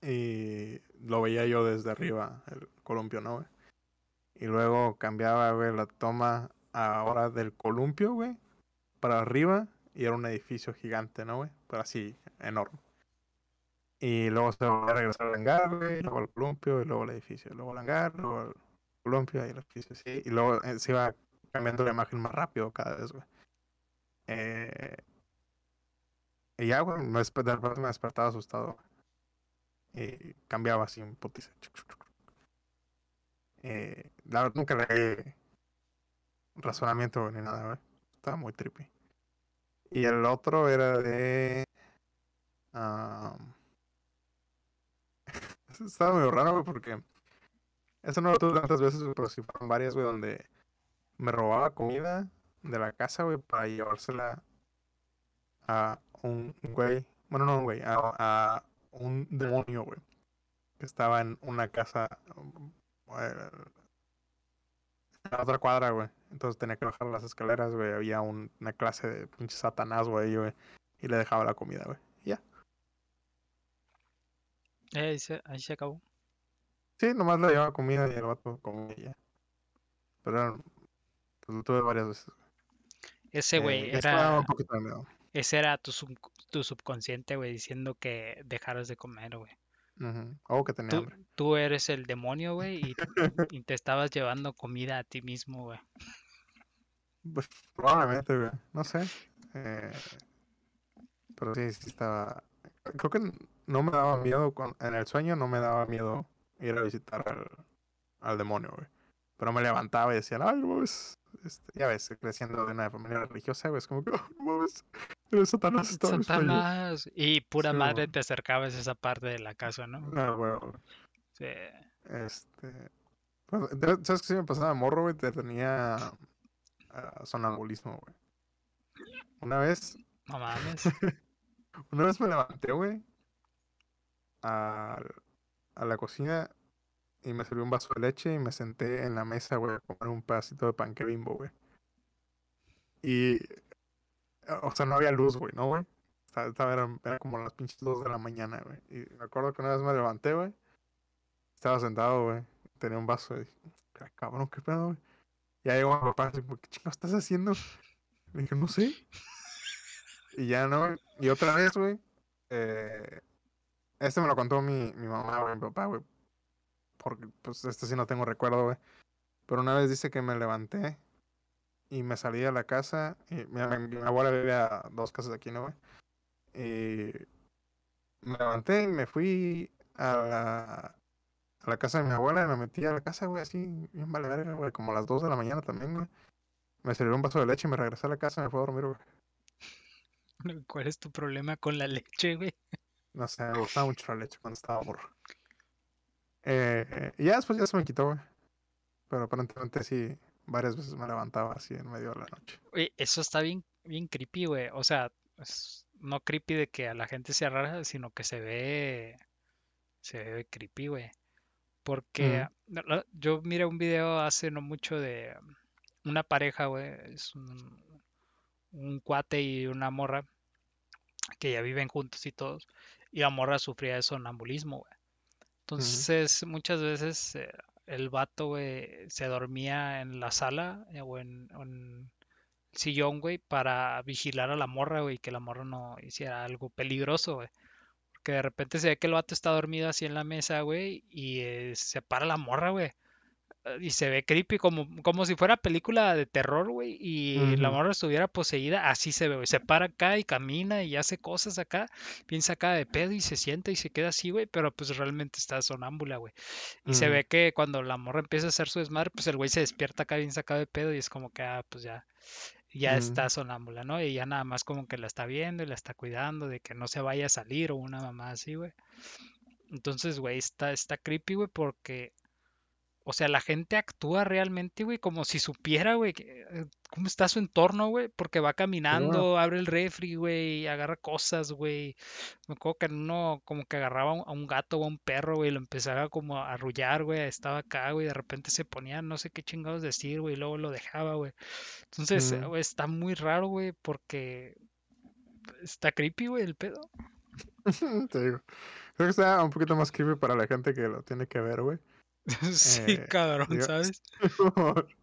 Y lo veía yo desde arriba, el columpio, ¿no, güey? Y luego cambiaba, güey, la toma ahora del columpio, güey, para arriba. Y era un edificio gigante, ¿no, güey? Pero así, enorme. Y luego se volvió a regresar al hangar, güey, luego al columpio, y luego al edificio, luego al hangar, luego al columpio y el edificio, sí. Y luego eh, se iba cambiando la imagen más rápido cada vez, güey. Eh, y ya, güey, me de repente me despertaba asustado. Y cambiaba así chuc, chuc. Eh, la verdad nunca le di razonamiento ni nada, güey. Estaba muy trippy. Y el otro era de. Estaba medio raro, güey, porque. Eso no lo tuve tantas veces, pero sí fueron varias, güey, donde me robaba comida de la casa, güey, para llevársela a un güey. Bueno, no un güey, a un demonio, güey. Que estaba en una casa. eh, en la otra cuadra, güey. Entonces tenía que bajar las escaleras, güey. Había un- una clase de pinche satanás, güey. Y le dejaba la comida, güey. Ya. Eh, ahí, se, ahí se acabó. Sí, nomás le llevaba comida y el vato comía ya. Pero pues, lo tuve varias veces. Ese Eh, güey daba era, un poquito de miedo. ese era tu, sub- tu subconsciente, güey, diciendo que dejaras de comer, güey. O que tenía Tú, hambre. tú eres el demonio, güey, y, y te estabas llevando comida a ti mismo, güey. Pues probablemente, güey. No sé. Eh, pero sí, sí estaba. Creo que no me daba miedo. con- En el sueño no me daba miedo ir a visitar al, al demonio, güey. Pero me levantaba y decía, ay, no mames. Este, ya ves, creciendo de una familia religiosa, güey. Es como que, "Oh, no mames. El Satanás está en mi sueño". Satanás. Y pura Sí, madre te acercabas a esa parte de la casa, ¿no? Ah, güey. Sí. Este. pues, ¿Sabes qué sí me pasaba morro, güey? Te tenía ah, sonambulismo, güey. Una vez No mames. Una vez me levanté, güey, al- a, la cocina y me serví un vaso de leche y me senté en la mesa, güey, a comer un pedacito de panque bimbo, güey. Y, o sea, no había luz, güey, ¿no, güey? Estaba, era, era como las pinches dos de la mañana, güey. Y me acuerdo que una vez me levanté, güey. Estaba sentado, güey. Tenía un vaso y dije, "Ah, cabrón, qué pedo, güey. Ya llegó mi papá, así, ¿qué chingo estás haciendo? Le dije, no sé. Y ya no. Y otra vez, güey. eh, este me lo contó mi, mi mamá, güey, mi papá, güey. Porque, pues, este sí no tengo recuerdo, güey. Pero una vez dice que me levanté y me salí de la casa. Y mi, mi- mi abuela vivía a dos casas de aquí, ¿no, güey? Y me levanté y me fui a la, a la casa de mi abuela y me metí a la casa, güey, así, bien vale verga, güey, como a las 2 de la mañana también, güey. Me sirvió un vaso de leche y me regresé a la casa y me fui a dormir, güey. ¿Cuál es tu problema con la leche, güey? No sé, me gustaba mucho la leche cuando estaba morro. Eh, y ya después ya se me quitó, güey. Pero aparentemente sí, varias veces me levantaba así en medio de la noche. Oye, eso está bien, bien creepy, güey. O sea, es no creepy de que a la gente sea rara, sino que se ve, se ve creepy, güey. Porque yo miré un video hace no mucho de una pareja, güey, es un, un cuate y una morra que ya viven juntos y todos, y la morra sufría de sonambulismo, güey. Entonces, muchas veces eh, el vato, güey, se dormía en la sala eh, o en, en el sillón, güey, para vigilar a la morra, güey, que la morra no hiciera algo peligroso, güey. Porque de repente se ve que el vato está dormido así en la mesa, güey, y eh, se para la morra, güey. Eh, Y se ve creepy como, como si fuera película de terror, güey, y la morra estuviera poseída, así se ve, güey. Se para acá y camina y hace cosas acá, piensa acá de pedo y se sienta y se queda así, güey, pero pues realmente está sonámbula, güey. Y se ve que cuando la morra empieza a hacer su desmadre, pues el güey se despierta acá bien sacado de pedo y es como que, ah, pues ya, ya está sonámbula, ¿no? Y ya nada más como que la está viendo y la está cuidando de que no se vaya a salir o una mamá así, güey. Entonces, güey, está, está creepy, güey, porque, o sea, la gente actúa realmente, güey, como si supiera, güey, eh, cómo está su entorno, güey, porque va caminando, abre el refri, güey, agarra cosas, güey. Me acuerdo que en uno como que agarraba a un- gato o a un perro, güey, lo empezaba como a arrullar, güey, estaba acá, güey, de repente se ponía no sé qué chingados decir, güey, y luego lo dejaba, güey. Entonces, güey, está muy raro, güey, porque está creepy, güey, el pedo. Te digo. Creo que está un poquito más creepy para la gente que lo tiene que ver, güey. Sí, Eh, cabrón, digo, ¿sabes?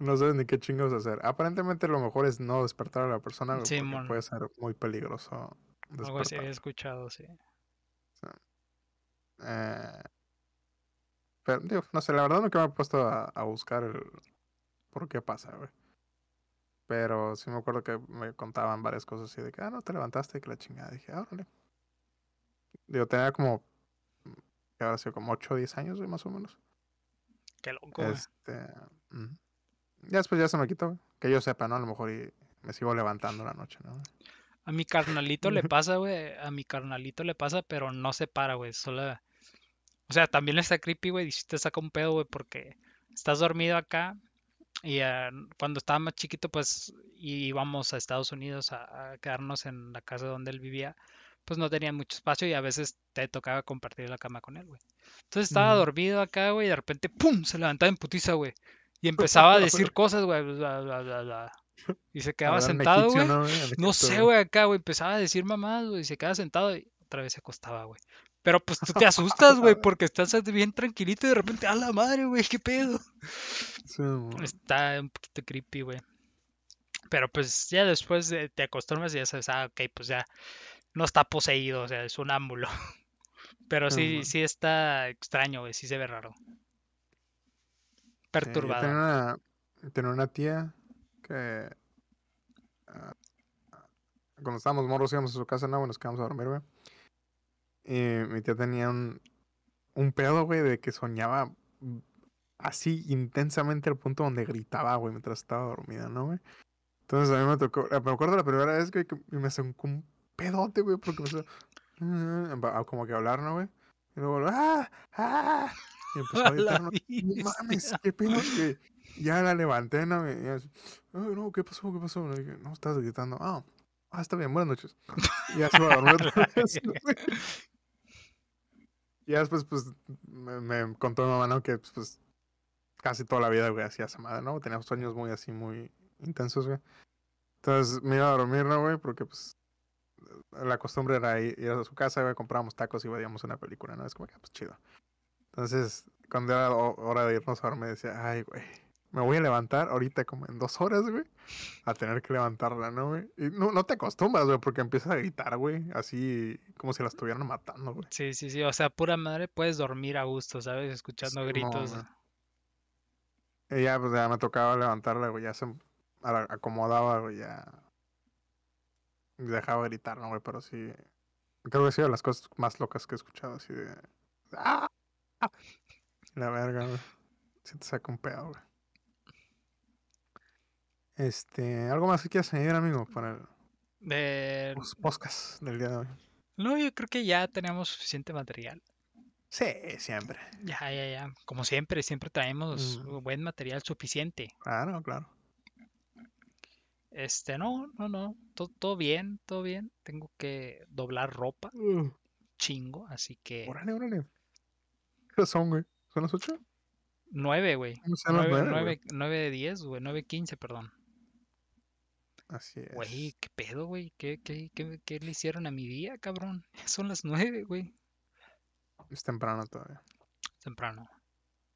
No sabes ni qué chingos hacer. Aparentemente lo mejor es no despertar a la persona, güey, porque puede ser muy peligroso Algo así despertar. había escuchado, sí. Eh, pero, digo, no sé, la verdad nunca me he puesto a, a buscar el por qué pasa, güey. Pero sí me acuerdo que me contaban varias cosas así de que, ah, no, te levantaste y que la chingada. Dije, ah, órale. Digo, tenía como, que ahora sido como 8 o 10 años, güey, más o menos. Qué loco. Este. Ya después ya se me quitó, güey. Que yo sepa, ¿no? A lo mejor y me sigo levantando la noche, ¿no? A mi carnalito le pasa, güey. A mi carnalito le pasa, pero no se para, güey. Solo. O sea, también está creepy, güey. Y si te saca un pedo, güey, porque estás dormido acá. Y ah, cuando estaba más chiquito, pues íbamos a Estados Unidos a, a quedarnos en la casa donde él vivía. Pues no tenían mucho espacio y a veces te tocaba compartir la cama con él, güey. Entonces estaba dormido acá, güey. Y de repente, ¡pum! Se levantaba en putiza, güey. Y empezaba a decir cosas, güey. bla, bla, bla, bla. Y se quedaba sentado, güey. ¿no, sé, güey, acá, güey, empezaba a decir mamadas, güey, y se quedaba sentado y otra vez se acostaba, güey. Pero pues tú te asustas, güey, porque estás bien tranquilito y de repente, a la madre, güey, qué pedo. Sí, Está un poquito creepy, güey. Pero pues ya después de- te acostumbras y ya sabes, ah, ok, pues ya no está poseído, o sea, es un ámbulo. Pero sí, sí está extraño, güey, sí se ve raro. sí, Perturbado. tenía una, tenía una tía que ah, cuando estábamos morros íbamos a su casa, ¿no? Nos quedamos a dormir, güey. Y mi tía tenía un, un pedo, güey, de que soñaba así intensamente al punto donde gritaba, güey, mientras estaba dormida, ¿no, güey? Entonces a mí me tocó, me acuerdo la primera vez, güey, que me sacó un pedote, güey, porque empezó "Ah", a como que hablar, ¿no, güey? Y luego, ¡ah! ¡ah! Y empezó a gritar, ¿no? Mames, qué pedo. Ya la levanté, ¿no? Y así, "Ay, no, ¿qué pasó? ¿Qué pasó? Le dije, no, estás gritando. Ah, ah, está bien, buenas noches. Y ya se iba a dormir otra vez. Y ya después, pues, me, me contó mi mamá, ¿no? Que, pues, pues, casi toda la vida, güey, hacía esa madre, ¿no? Tenía sueños muy así, muy intensos, güey. Entonces me iba a dormir, ¿no, güey? Porque, pues, la costumbre era ir, a su casa, güey, comprábamos tacos y veíamos una película, ¿no? Es como que, pues, chido. Entonces, cuando era ho- hora de irnos a dormir, decía, ay, güey, me voy a levantar ahorita como en dos horas, güey, a tener que levantarla, ¿no, güey? Y no, no te acostumbras, güey, porque empiezas a gritar, güey, así como si la estuvieran matando, güey. Sí, sí, sí, o sea, pura madre puedes dormir a gusto, ¿sabes? Escuchando gritos. güey. Y ya, pues ya me tocaba levantarla, güey, ya se acomodaba, güey, ya. Dejaba de gritar, ¿no, güey? Pero sí. Creo que ha sido de las cosas más locas que he escuchado, así de. ¡Ah! La verga, güey. Sí te saca un pedo, güey. Este. ¿Algo más que quieras añadir, amigo, para el De- pos- podcast del día de hoy? No, yo creo que ya tenemos suficiente material. Sí, siempre. Ya, ya, ya. Como siempre, siempre traemos Mm. buen material suficiente. Claro, claro. Este, no, no, no. to- Todo, bien, todo bien. Tengo que doblar ropa, chingo, así que Órale, órale. ¿Qué son, güey? ¿Son las ocho? nueve, güey. ¿Cómo son las Nueve, nueve, güey? nueve, nueve de diez, güey. Nueve quince, perdón. Así es. Güey, ¿qué pedo, güey? ¿Qué, qué, qué, qué le hicieron a mi día, cabrón? Son las nueve, güey. Es temprano todavía. Temprano.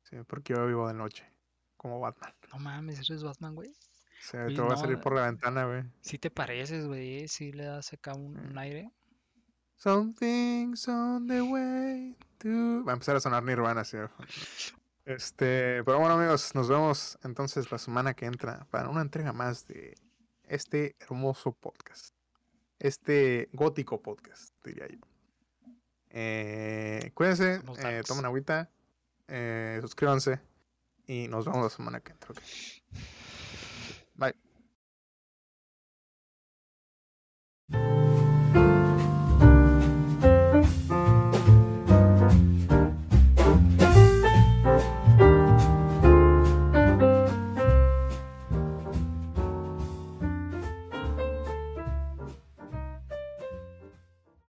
Sí, porque yo vivo de noche. Como Batman. No mames, eres Batman, güey. Sí, Oye, te voy a salir por la ventana, güey. Sí te pareces, güey. Sí le das acá un, un aire. Something's on the way to... Va a empezar a sonar Nirvana, fondo. Este, pero bueno, amigos, nos vemos entonces la semana que entra para una entrega más de este hermoso podcast. Este gótico podcast, diría yo. Eh, cuídense, eh, tomen agüita, eh, suscríbanse y nos vemos la semana que entra. ok. Bye.